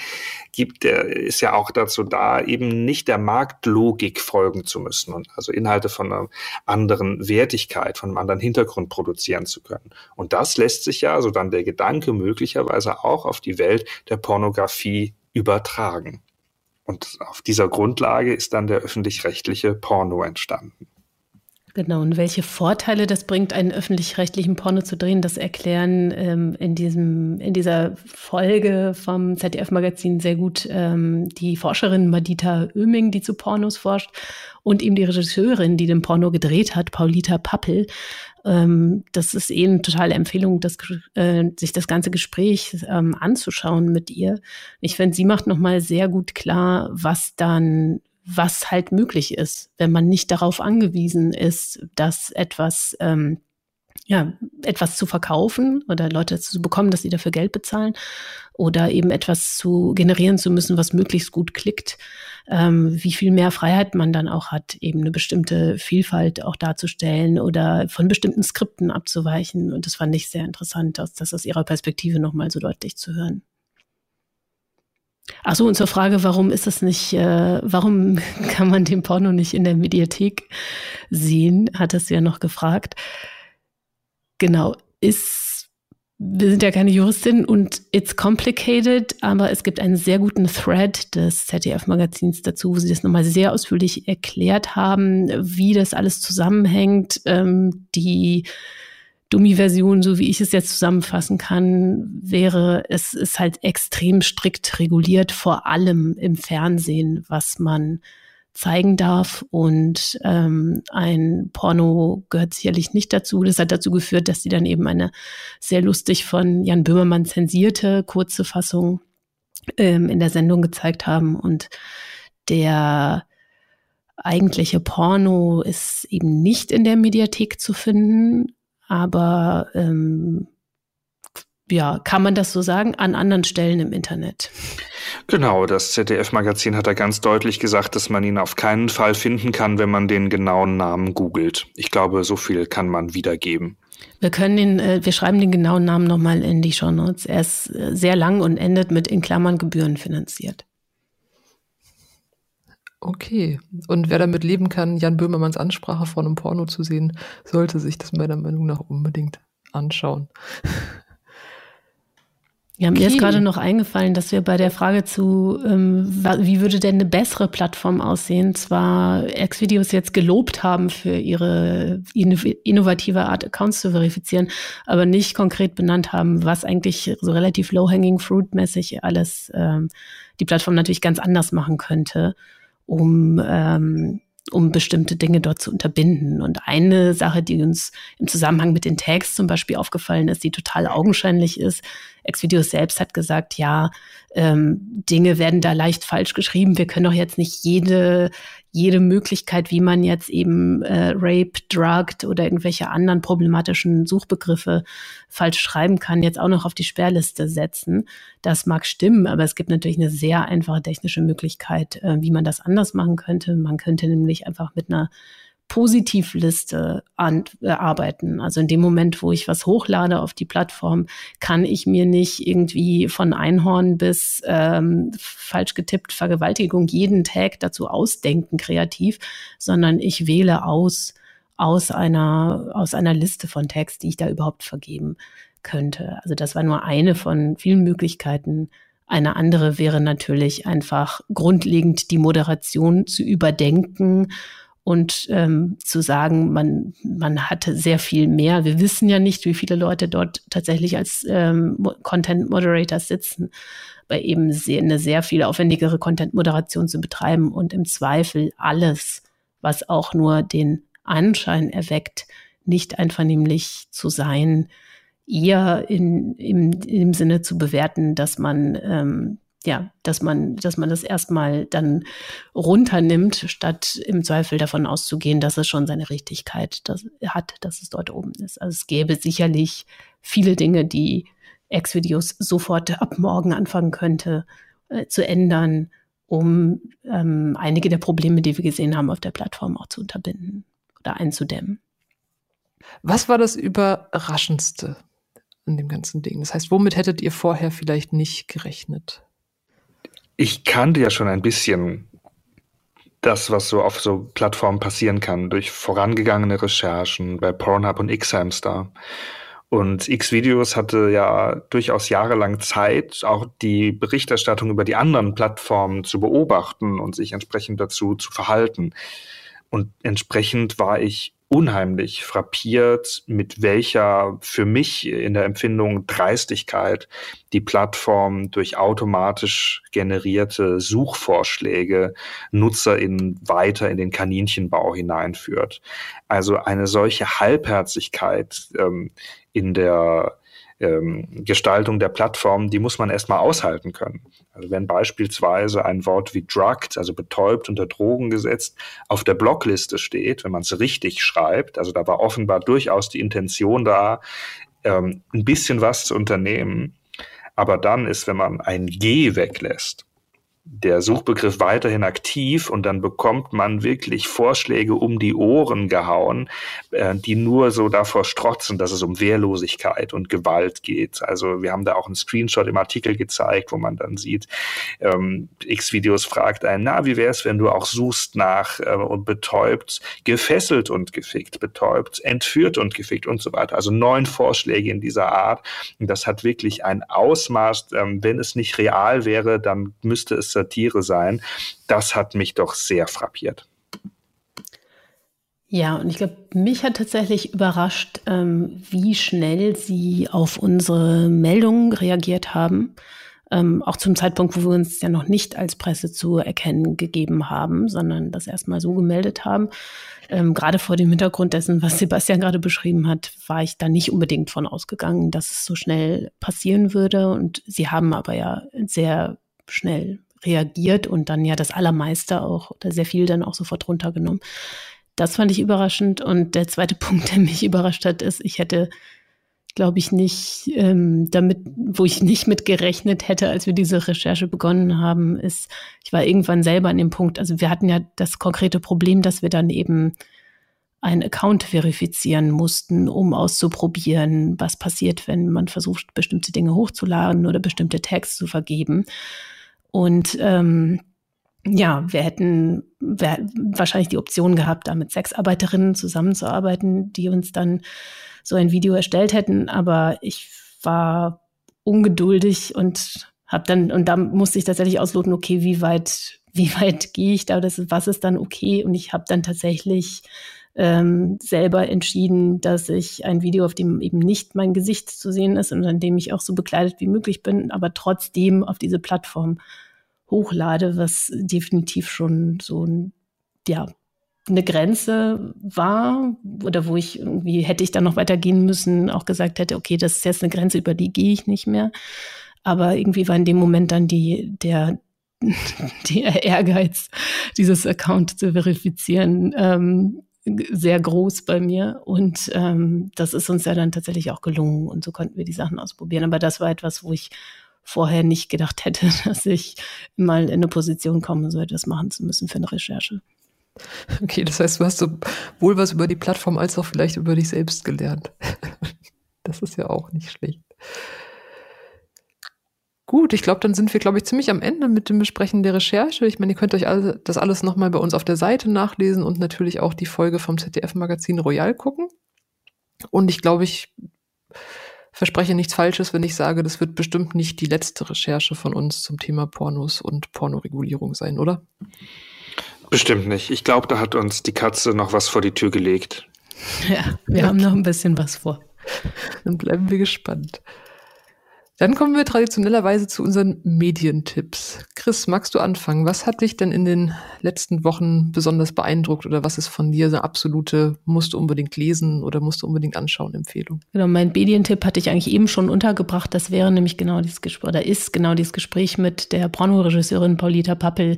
gibt, der ist ja auch dazu da, eben nicht der Marktlogik folgen zu müssen und also Inhalte von einer anderen Wertigkeit, von einem anderen Hintergrund produzieren zu können. Und das lässt sich ja, so dann der Gedanke möglicherweise auch auf die Welt der Pornografie übertragen. Und auf dieser Grundlage ist dann der öffentlich-rechtliche Porno entstanden. Genau, und welche Vorteile das bringt, einen öffentlich-rechtlichen Porno zu drehen, das erklären ähm, in, diesem, in dieser Folge vom ZDF-Magazin sehr gut ähm, die Forscherin Madita Oeming, die zu Pornos forscht, und eben die Regisseurin, die den Porno gedreht hat, Paulita Pappel. Ähm, das ist eh eine totale Empfehlung, das, äh, sich das ganze Gespräch ähm, anzuschauen mit ihr. Ich finde, sie macht nochmal sehr gut klar, was dann was halt möglich ist, wenn man nicht darauf angewiesen ist, dass etwas, ähm, ja, etwas zu verkaufen oder Leute zu bekommen, dass sie dafür Geld bezahlen oder eben etwas zu generieren zu müssen, was möglichst gut klickt, ähm, wie viel mehr Freiheit man dann auch hat, eben eine bestimmte Vielfalt auch darzustellen oder von bestimmten Skripten abzuweichen. Und das fand ich sehr interessant, das aus ihrer Perspektive nochmal so deutlich zu hören. Ach so, und zur Frage, warum ist es nicht, äh, warum kann man den Porno nicht in der Mediathek sehen, hat es ja noch gefragt. Genau, ist, wir sind ja keine Juristin und it's complicated, aber es gibt einen sehr guten Thread des ZDF-Magazins dazu, wo sie das nochmal sehr ausführlich erklärt haben, wie das alles zusammenhängt, ähm, die Dummy-Version, so wie ich es jetzt zusammenfassen kann, wäre, es ist halt extrem strikt reguliert, vor allem im Fernsehen, was man zeigen darf. Und ähm, ein Porno gehört sicherlich nicht dazu. Das hat dazu geführt, dass sie dann eben eine sehr lustig von Jan Böhmermann zensierte kurze Fassung ähm, in der Sendung gezeigt haben. Und der eigentliche Porno ist eben nicht in der Mediathek zu finden, aber ähm, ja, kann man das so sagen, an anderen Stellen im Internet. Genau, das ZDF-Magazin hat da ganz deutlich gesagt, dass man ihn auf keinen Fall finden kann, wenn man den genauen Namen googelt. Ich glaube, so viel kann man wiedergeben. Wir können den, äh, wir schreiben den genauen Namen nochmal in die Show Notes. Er ist äh, sehr lang und endet mit in Klammern Gebühren finanziert. Okay. Und wer damit leben kann, Jan Böhmermanns Ansprache vor einem Porno zu sehen, sollte sich das meiner Meinung nach unbedingt anschauen. Ja, okay. mir ist gerade noch eingefallen, dass wir bei der Frage zu, ähm, wie würde denn eine bessere Plattform aussehen, zwar X-Videos jetzt gelobt haben für ihre innovative Art, Accounts zu verifizieren, aber nicht konkret benannt haben, was eigentlich so relativ low-hanging fruit-mäßig alles ähm, die Plattform natürlich ganz anders machen könnte um, ähm, um bestimmte Dinge dort zu unterbinden. Und eine Sache, die uns im Zusammenhang mit den Tags zum Beispiel aufgefallen ist, die total augenscheinlich ist, Xvideos selbst hat gesagt, ja, ähm, Dinge werden da leicht falsch geschrieben. Wir können doch jetzt nicht jede, jede Möglichkeit, wie man jetzt eben äh, Rape, Drugged oder irgendwelche anderen problematischen Suchbegriffe falsch schreiben kann, jetzt auch noch auf die Sperrliste setzen. Das mag stimmen, aber es gibt natürlich eine sehr einfache technische Möglichkeit, äh, wie man das anders machen könnte. Man könnte nämlich einfach mit einer Positivliste an, äh, arbeiten. Also in dem Moment, wo ich was hochlade auf die Plattform, kann ich mir nicht irgendwie von Einhorn bis ähm, falsch getippt Vergewaltigung jeden Tag dazu ausdenken kreativ, sondern ich wähle aus aus einer aus einer Liste von Tags, die ich da überhaupt vergeben könnte. Also das war nur eine von vielen Möglichkeiten. Eine andere wäre natürlich einfach grundlegend die Moderation zu überdenken und ähm, zu sagen, man, man hatte sehr viel mehr. Wir wissen ja nicht, wie viele Leute dort tatsächlich als ähm, Content Moderators sitzen, aber eben sehr, eine sehr viel aufwendigere Content Moderation zu betreiben und im Zweifel alles, was auch nur den Anschein erweckt, nicht einvernehmlich zu sein, eher in, im, im Sinne zu bewerten, dass man ähm, ja, dass man, dass man das erstmal dann runternimmt, statt im Zweifel davon auszugehen, dass es schon seine Richtigkeit das hat, dass es dort oben ist. Also es gäbe sicherlich viele Dinge, die Ex-Videos sofort ab morgen anfangen könnte äh, zu ändern, um ähm, einige der Probleme, die wir gesehen haben auf der Plattform auch zu unterbinden oder einzudämmen. Was war das Überraschendste an dem ganzen Ding? Das heißt, womit hättet ihr vorher vielleicht nicht gerechnet? Ich kannte ja schon ein bisschen das, was so auf so Plattformen passieren kann, durch vorangegangene Recherchen bei Pornhub und X-Hamster. Und X-Videos hatte ja durchaus jahrelang Zeit, auch die Berichterstattung über die anderen Plattformen zu beobachten und sich entsprechend dazu zu verhalten. Und entsprechend war ich unheimlich frappiert, mit welcher für mich in der Empfindung Dreistigkeit die Plattform durch automatisch generierte Suchvorschläge NutzerInnen weiter in den Kaninchenbau hineinführt. Also eine solche Halbherzigkeit ähm, in der ähm, Gestaltung der Plattform, die muss man erstmal aushalten können. Also wenn beispielsweise ein Wort wie drugged, also betäubt unter Drogen gesetzt, auf der Blockliste steht, wenn man es richtig schreibt, also da war offenbar durchaus die Intention da, ähm, ein bisschen was zu unternehmen. Aber dann ist, wenn man ein G weglässt, der Suchbegriff weiterhin aktiv und dann bekommt man wirklich Vorschläge um die Ohren gehauen, äh, die nur so davor strotzen, dass es um Wehrlosigkeit und Gewalt geht. Also wir haben da auch einen Screenshot im Artikel gezeigt, wo man dann sieht, ähm, X-Videos fragt einen, na, wie wäre es, wenn du auch suchst nach äh, und betäubt, gefesselt und gefickt, betäubt, entführt und gefickt und so weiter. Also neun Vorschläge in dieser Art. Und das hat wirklich ein Ausmaß, ähm, wenn es nicht real wäre, dann müsste es Satire sein. Das hat mich doch sehr frappiert. Ja, und ich glaube, mich hat tatsächlich überrascht, ähm, wie schnell Sie auf unsere Meldungen reagiert haben. Ähm, auch zum Zeitpunkt, wo wir uns ja noch nicht als Presse zu erkennen gegeben haben, sondern das erstmal so gemeldet haben. Ähm, gerade vor dem Hintergrund dessen, was Sebastian gerade beschrieben hat, war ich da nicht unbedingt von ausgegangen, dass es so schnell passieren würde. Und Sie haben aber ja sehr schnell reagiert und dann ja das Allermeiste auch oder sehr viel dann auch sofort runtergenommen. Das fand ich überraschend. Und der zweite Punkt, der mich überrascht hat, ist, ich hätte, glaube ich, nicht ähm, damit, wo ich nicht mit gerechnet hätte, als wir diese Recherche begonnen haben, ist, ich war irgendwann selber an dem Punkt, also wir hatten ja das konkrete Problem, dass wir dann eben einen Account verifizieren mussten, um auszuprobieren, was passiert, wenn man versucht, bestimmte Dinge hochzuladen oder bestimmte Tags zu vergeben. Und ähm, ja, wir hätten wir wahrscheinlich die Option gehabt, da mit Sexarbeiterinnen zusammenzuarbeiten, die uns dann so ein Video erstellt hätten. Aber ich war ungeduldig und habe dann, und da musste ich tatsächlich ausloten, okay, wie weit, wie weit gehe ich da, das, was ist dann okay? Und ich habe dann tatsächlich ähm, selber entschieden, dass ich ein Video, auf dem eben nicht mein Gesicht zu sehen ist und an dem ich auch so bekleidet wie möglich bin, aber trotzdem auf diese Plattform hochlade, was definitiv schon so ja, eine Grenze war oder wo ich irgendwie hätte ich dann noch weitergehen müssen, auch gesagt hätte, okay, das ist jetzt eine Grenze, über die gehe ich nicht mehr. Aber irgendwie war in dem Moment dann die, der, der Ehrgeiz, dieses Account zu verifizieren, ähm, sehr groß bei mir. Und ähm, das ist uns ja dann tatsächlich auch gelungen. Und so konnten wir die Sachen ausprobieren. Aber das war etwas, wo ich vorher nicht gedacht hätte, dass ich mal in eine Position komme, so etwas machen zu müssen für eine Recherche. Okay, das heißt, du hast sowohl was über die Plattform als auch vielleicht über dich selbst gelernt. Das ist ja auch nicht schlecht. Gut, ich glaube, dann sind wir, glaube ich, ziemlich am Ende mit dem Besprechen der Recherche. Ich meine, ihr könnt euch alle, das alles nochmal bei uns auf der Seite nachlesen und natürlich auch die Folge vom ZDF-Magazin Royal gucken. Und ich glaube, ich verspreche nichts Falsches, wenn ich sage, das wird bestimmt nicht die letzte Recherche von uns zum Thema Pornos und Pornoregulierung sein, oder? Bestimmt nicht. Ich glaube, da hat uns die Katze noch was vor die Tür gelegt. Ja, wir haben noch ein bisschen was vor. Dann bleiben wir gespannt. Dann kommen wir traditionellerweise zu unseren Medientipps. Chris, magst du anfangen? Was hat dich denn in den letzten Wochen besonders beeindruckt oder was ist von dir eine absolute, musst du unbedingt lesen oder musst du unbedingt anschauen Empfehlung? Genau, mein Medientipp hatte ich eigentlich eben schon untergebracht. Das wäre nämlich genau dieses Gespräch, oder ist genau dieses Gespräch mit der Pornoregisseurin Paulita Pappel,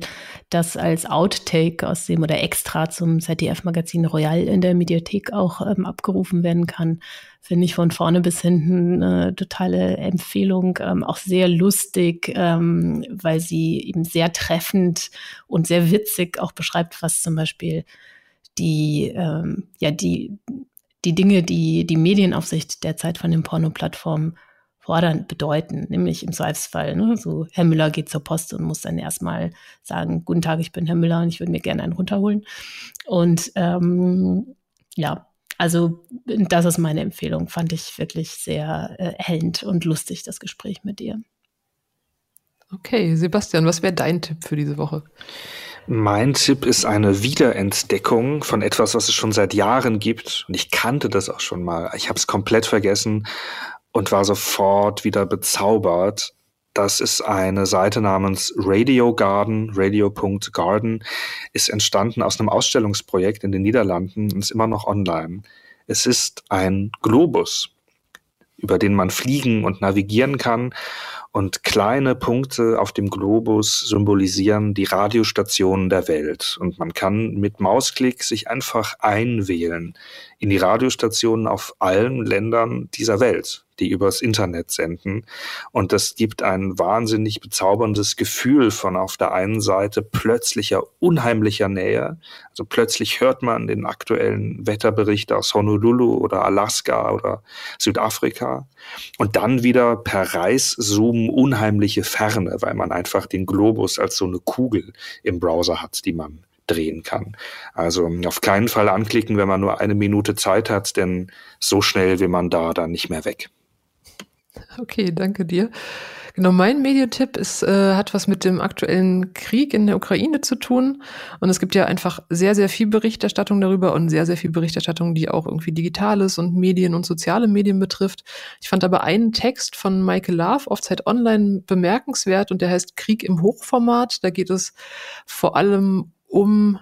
das als Outtake aus dem oder extra zum ZDF-Magazin Royal in der Mediathek auch ähm, abgerufen werden kann finde ich von vorne bis hinten eine totale Empfehlung, ähm, auch sehr lustig, ähm, weil sie eben sehr treffend und sehr witzig auch beschreibt, was zum Beispiel die, ähm, ja, die, die Dinge, die die Medienaufsicht derzeit von den Pornoplattformen fordern, bedeuten, nämlich im Zweifelsfall, ne, so Herr Müller geht zur Post und muss dann erstmal sagen, guten Tag, ich bin Herr Müller und ich würde mir gerne einen runterholen. Und ähm, ja, also das ist meine Empfehlung. Fand ich wirklich sehr äh, erhellend und lustig, das Gespräch mit dir. Okay, Sebastian, was wäre dein Tipp für diese Woche? Mein Tipp ist eine Wiederentdeckung von etwas, was es schon seit Jahren gibt. Und ich kannte das auch schon mal. Ich habe es komplett vergessen und war sofort wieder bezaubert. Das ist eine Seite namens Radio Garden, radio.garden, ist entstanden aus einem Ausstellungsprojekt in den Niederlanden und ist immer noch online. Es ist ein Globus, über den man fliegen und navigieren kann und kleine Punkte auf dem Globus symbolisieren die Radiostationen der Welt. Und man kann mit Mausklick sich einfach einwählen in die Radiostationen auf allen Ländern dieser Welt die übers Internet senden. Und das gibt ein wahnsinnig bezauberndes Gefühl von auf der einen Seite plötzlicher, unheimlicher Nähe. Also plötzlich hört man den aktuellen Wetterbericht aus Honolulu oder Alaska oder Südafrika. Und dann wieder per Reiszoom unheimliche Ferne, weil man einfach den Globus als so eine Kugel im Browser hat, die man drehen kann. Also auf keinen Fall anklicken, wenn man nur eine Minute Zeit hat, denn so schnell will man da dann nicht mehr weg. Okay, danke dir. Genau, mein Medientipp ist, äh, hat was mit dem aktuellen Krieg in der Ukraine zu tun. Und es gibt ja einfach sehr, sehr viel Berichterstattung darüber und sehr, sehr viel Berichterstattung, die auch irgendwie Digitales und Medien und soziale Medien betrifft. Ich fand aber einen Text von Michael Love auf Zeit Online bemerkenswert und der heißt Krieg im Hochformat. Da geht es vor allem um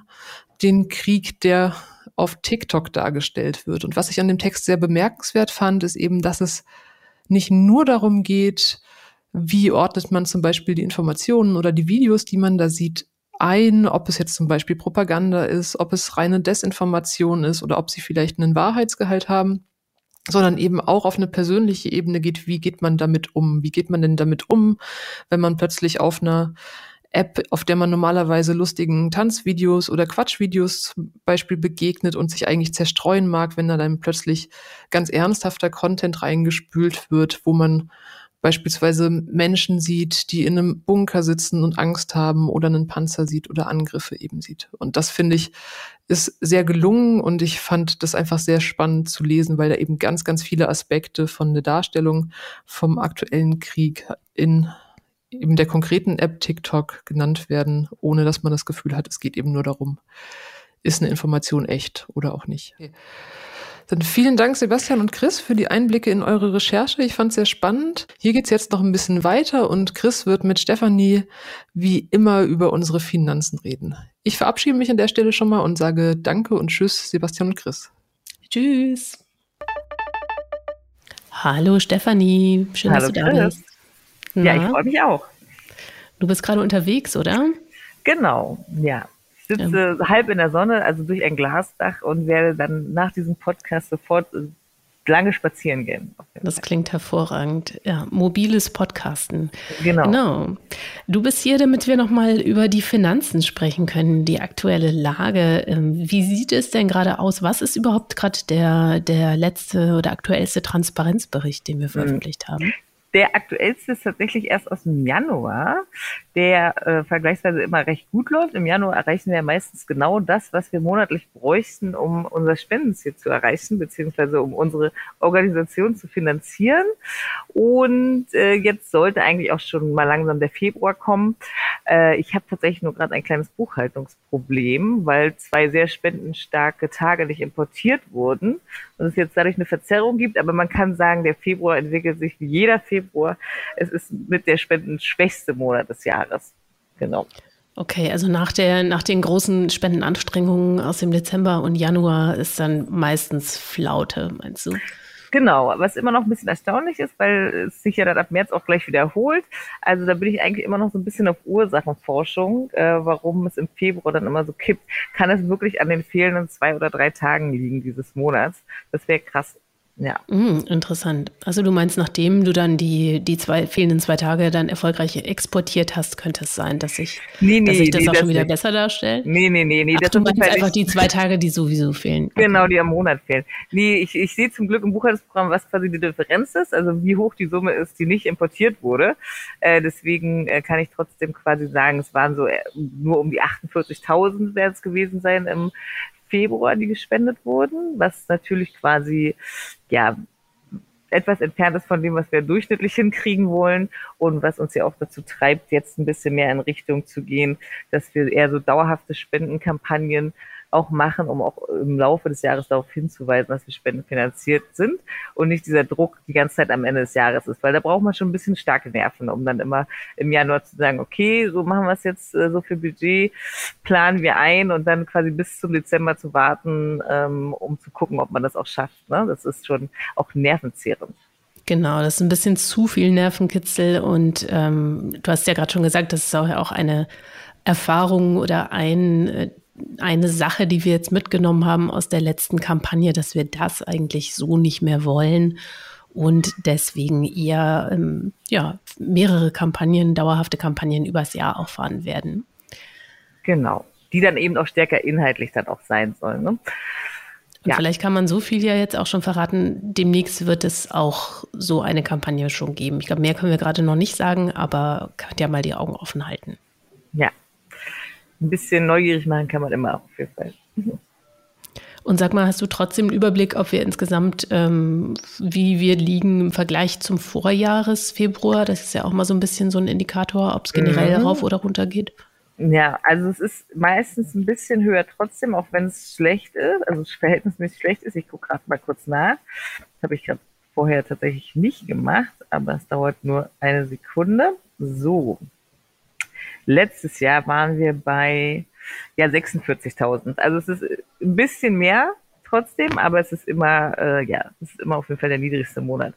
den Krieg, der auf TikTok dargestellt wird. Und was ich an dem Text sehr bemerkenswert fand, ist eben, dass es nicht nur darum geht, wie ordnet man zum Beispiel die Informationen oder die Videos, die man da sieht, ein, ob es jetzt zum Beispiel Propaganda ist, ob es reine Desinformation ist oder ob sie vielleicht einen Wahrheitsgehalt haben, sondern eben auch auf eine persönliche Ebene geht, wie geht man damit um? Wie geht man denn damit um, wenn man plötzlich auf einer App, auf der man normalerweise lustigen Tanzvideos oder Quatschvideos zum Beispiel begegnet und sich eigentlich zerstreuen mag, wenn da dann plötzlich ganz ernsthafter Content reingespült wird, wo man beispielsweise Menschen sieht, die in einem Bunker sitzen und Angst haben oder einen Panzer sieht oder Angriffe eben sieht. Und das finde ich ist sehr gelungen und ich fand das einfach sehr spannend zu lesen, weil da eben ganz, ganz viele Aspekte von der Darstellung vom aktuellen Krieg in eben der konkreten App TikTok genannt werden, ohne dass man das Gefühl hat, es geht eben nur darum, ist eine Information echt oder auch nicht. Okay. Dann vielen Dank, Sebastian und Chris, für die Einblicke in eure Recherche. Ich fand es sehr spannend. Hier geht's jetzt noch ein bisschen weiter und Chris wird mit Stefanie wie immer über unsere Finanzen reden. Ich verabschiede mich an der Stelle schon mal und sage Danke und Tschüss, Sebastian und Chris. Tschüss. Hallo Stefanie, schön, Hallo, dass du da Chris. bist. Na? Ja, ich freue mich auch. Du bist gerade unterwegs, oder? Genau, ja. Ich sitze ja. halb in der Sonne, also durch ein Glasdach und werde dann nach diesem Podcast sofort äh, lange spazieren gehen. Das klingt hervorragend. Ja, mobiles Podcasten. Genau. Genau. Du bist hier, damit wir nochmal über die Finanzen sprechen können, die aktuelle Lage. Ähm, wie sieht es denn gerade aus? Was ist überhaupt gerade der, der letzte oder aktuellste Transparenzbericht, den wir hm. veröffentlicht haben? Der aktuellste ist tatsächlich erst aus dem Januar, der äh, vergleichsweise immer recht gut läuft. Im Januar erreichen wir meistens genau das, was wir monatlich bräuchten, um unser Spendenziel zu erreichen, beziehungsweise um unsere Organisation zu finanzieren. Und äh, jetzt sollte eigentlich auch schon mal langsam der Februar kommen. Äh, ich habe tatsächlich nur gerade ein kleines Buchhaltungsproblem, weil zwei sehr spendenstarke Tage nicht importiert wurden und es jetzt dadurch eine Verzerrung gibt. Aber man kann sagen, der Februar entwickelt sich wie jeder Februar. Es ist mit der spendenschwächste Monat des Jahres. Genau. Okay, also nach, der, nach den großen Spendenanstrengungen aus dem Dezember und Januar ist dann meistens Flaute, meinst du? Genau, was immer noch ein bisschen erstaunlich ist, weil es sich ja dann ab März auch gleich wiederholt. Also da bin ich eigentlich immer noch so ein bisschen auf Ursachenforschung, äh, warum es im Februar dann immer so kippt. Kann es wirklich an den fehlenden zwei oder drei Tagen liegen dieses Monats? Das wäre krass. Ja. Mm, interessant. Also du meinst, nachdem du dann die, die zwei fehlenden zwei Tage dann erfolgreich exportiert hast, könnte es sein, dass sich nee, nee, dass sich das nee, auch das schon wieder nicht. besser darstellt? Nee, nee, nee, nee. Ach, das du meinst einfach die zwei Tage, die sowieso fehlen. Okay. Genau, die am Monat fehlen. Nee, ich, ich sehe zum Glück im Buchhaltungsprogramm, was quasi die Differenz ist, also wie hoch die Summe ist, die nicht importiert wurde. Äh, deswegen äh, kann ich trotzdem quasi sagen, es waren so äh, nur um die 48.000 werden es gewesen sein im Februar, die gespendet wurden, was natürlich quasi, ja, etwas entfernt ist von dem, was wir durchschnittlich hinkriegen wollen und was uns ja auch dazu treibt, jetzt ein bisschen mehr in Richtung zu gehen, dass wir eher so dauerhafte Spendenkampagnen auch machen, um auch im Laufe des Jahres darauf hinzuweisen, dass wir spendenfinanziert sind und nicht dieser Druck die ganze Zeit am Ende des Jahres ist, weil da braucht man schon ein bisschen starke Nerven, um dann immer im Januar zu sagen, okay, so machen wir es jetzt, äh, so viel Budget planen wir ein und dann quasi bis zum Dezember zu warten, ähm, um zu gucken, ob man das auch schafft. Ne? Das ist schon auch nervenzehrend. Genau, das ist ein bisschen zu viel Nervenkitzel und ähm, du hast ja gerade schon gesagt, das ist auch eine Erfahrung oder ein äh, eine Sache, die wir jetzt mitgenommen haben aus der letzten Kampagne, dass wir das eigentlich so nicht mehr wollen und deswegen eher ähm, ja, mehrere Kampagnen, dauerhafte Kampagnen übers Jahr auch fahren werden. Genau, die dann eben auch stärker inhaltlich dann auch sein sollen. Ne? Und ja. vielleicht kann man so viel ja jetzt auch schon verraten. Demnächst wird es auch so eine Kampagne schon geben. Ich glaube, mehr können wir gerade noch nicht sagen, aber könnt ja mal die Augen offen halten. Ja, ein bisschen neugierig machen kann man immer auf jeden Fall. Und sag mal, hast du trotzdem einen Überblick, ob wir insgesamt, ähm, wie wir liegen im Vergleich zum Vorjahres Februar? Das ist ja auch mal so ein bisschen so ein Indikator, ob es generell mhm. rauf oder runter geht. Ja, also es ist meistens ein bisschen höher trotzdem, auch wenn es schlecht ist, also verhältnismäßig schlecht ist. Ich gucke gerade mal kurz nach. Das habe ich gerade vorher tatsächlich nicht gemacht, aber es dauert nur eine Sekunde. So, Letztes Jahr waren wir bei ja 46.000. Also es ist ein bisschen mehr trotzdem, aber es ist immer äh, ja, es ist immer auf jeden Fall der niedrigste Monat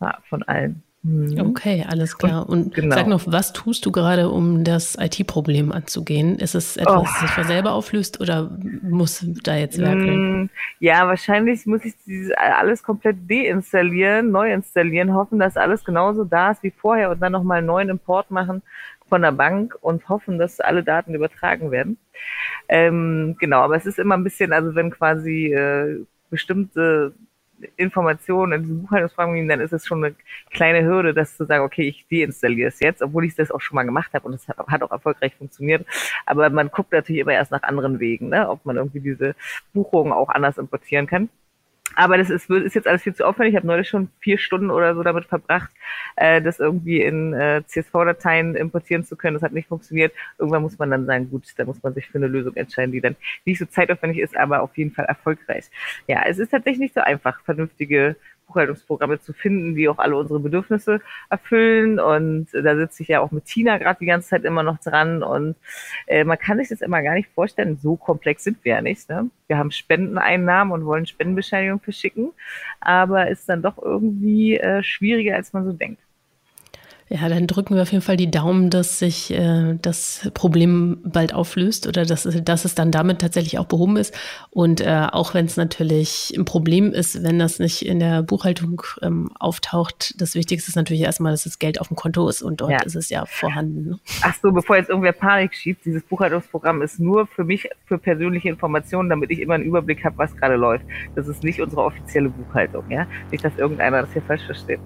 ja, von allen. Mhm. Okay, alles klar. Und, und genau. sag noch, was tust du gerade, um das IT-Problem anzugehen? Ist es etwas, oh. das sich von selber auflöst oder muss da jetzt werkeln? Mm, ja, wahrscheinlich muss ich dieses alles komplett deinstallieren, neu installieren, hoffen, dass alles genauso da ist wie vorher und dann nochmal einen neuen Import machen von der Bank und hoffen, dass alle Daten übertragen werden. Ähm, genau, aber es ist immer ein bisschen, also wenn quasi äh, bestimmte Informationen in diesen Buchhaltungsfragen geben, dann ist es schon eine kleine Hürde, das zu sagen, okay, ich deinstalliere es jetzt, obwohl ich das auch schon mal gemacht habe und es hat, hat, auch erfolgreich funktioniert. Aber man guckt natürlich immer erst nach anderen Wegen, ne? ob man irgendwie diese Buchungen auch anders importieren kann. Aber das ist, ist jetzt alles viel zu aufwendig. Ich habe neulich schon vier Stunden oder so damit verbracht, äh, das irgendwie in äh, CSV-Dateien importieren zu können. Das hat nicht funktioniert. Irgendwann muss man dann sagen, gut, da muss man sich für eine Lösung entscheiden, die dann nicht so zeitaufwendig ist, aber auf jeden Fall erfolgreich. Ja, es ist tatsächlich nicht so einfach, vernünftige Buchhaltungsprogramme zu finden, die auch alle unsere Bedürfnisse erfüllen. Und da sitze ich ja auch mit Tina gerade die ganze Zeit immer noch dran. Und äh, man kann sich das immer gar nicht vorstellen. So komplex sind wir ja nicht. Ne? Wir haben Spendeneinnahmen und wollen Spendenbescheinigung verschicken, aber ist dann doch irgendwie äh, schwieriger, als man so denkt. Ja, dann drücken wir auf jeden Fall die Daumen, dass sich äh, das Problem bald auflöst oder dass, dass es dann damit tatsächlich auch behoben ist. Und äh, auch wenn es natürlich ein Problem ist, wenn das nicht in der Buchhaltung ähm, auftaucht, das Wichtigste ist natürlich erstmal, dass das Geld auf dem Konto ist und dort ja. ist es ja vorhanden. Ne? Ach so, bevor jetzt irgendwer Panik schiebt, dieses Buchhaltungsprogramm ist nur für mich für persönliche Informationen, damit ich immer einen Überblick habe, was gerade läuft. Das ist nicht unsere offizielle Buchhaltung, ja. Nicht, dass irgendeiner das hier falsch versteht.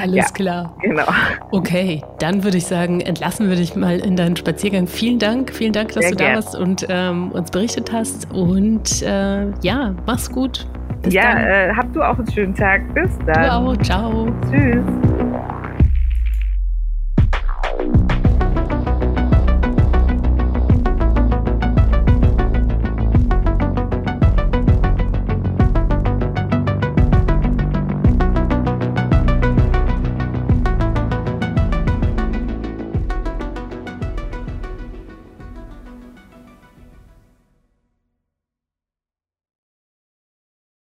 Alles ja, klar. Genau. Okay, dann würde ich sagen, entlassen wir dich mal in deinen Spaziergang. Vielen Dank, vielen Dank, dass Sehr du gern. da warst und ähm, uns berichtet hast. Und äh, ja, mach's gut. Bis ja, äh, habt du auch einen schönen Tag. Bis dann. Du auch. Ciao. Tschüss.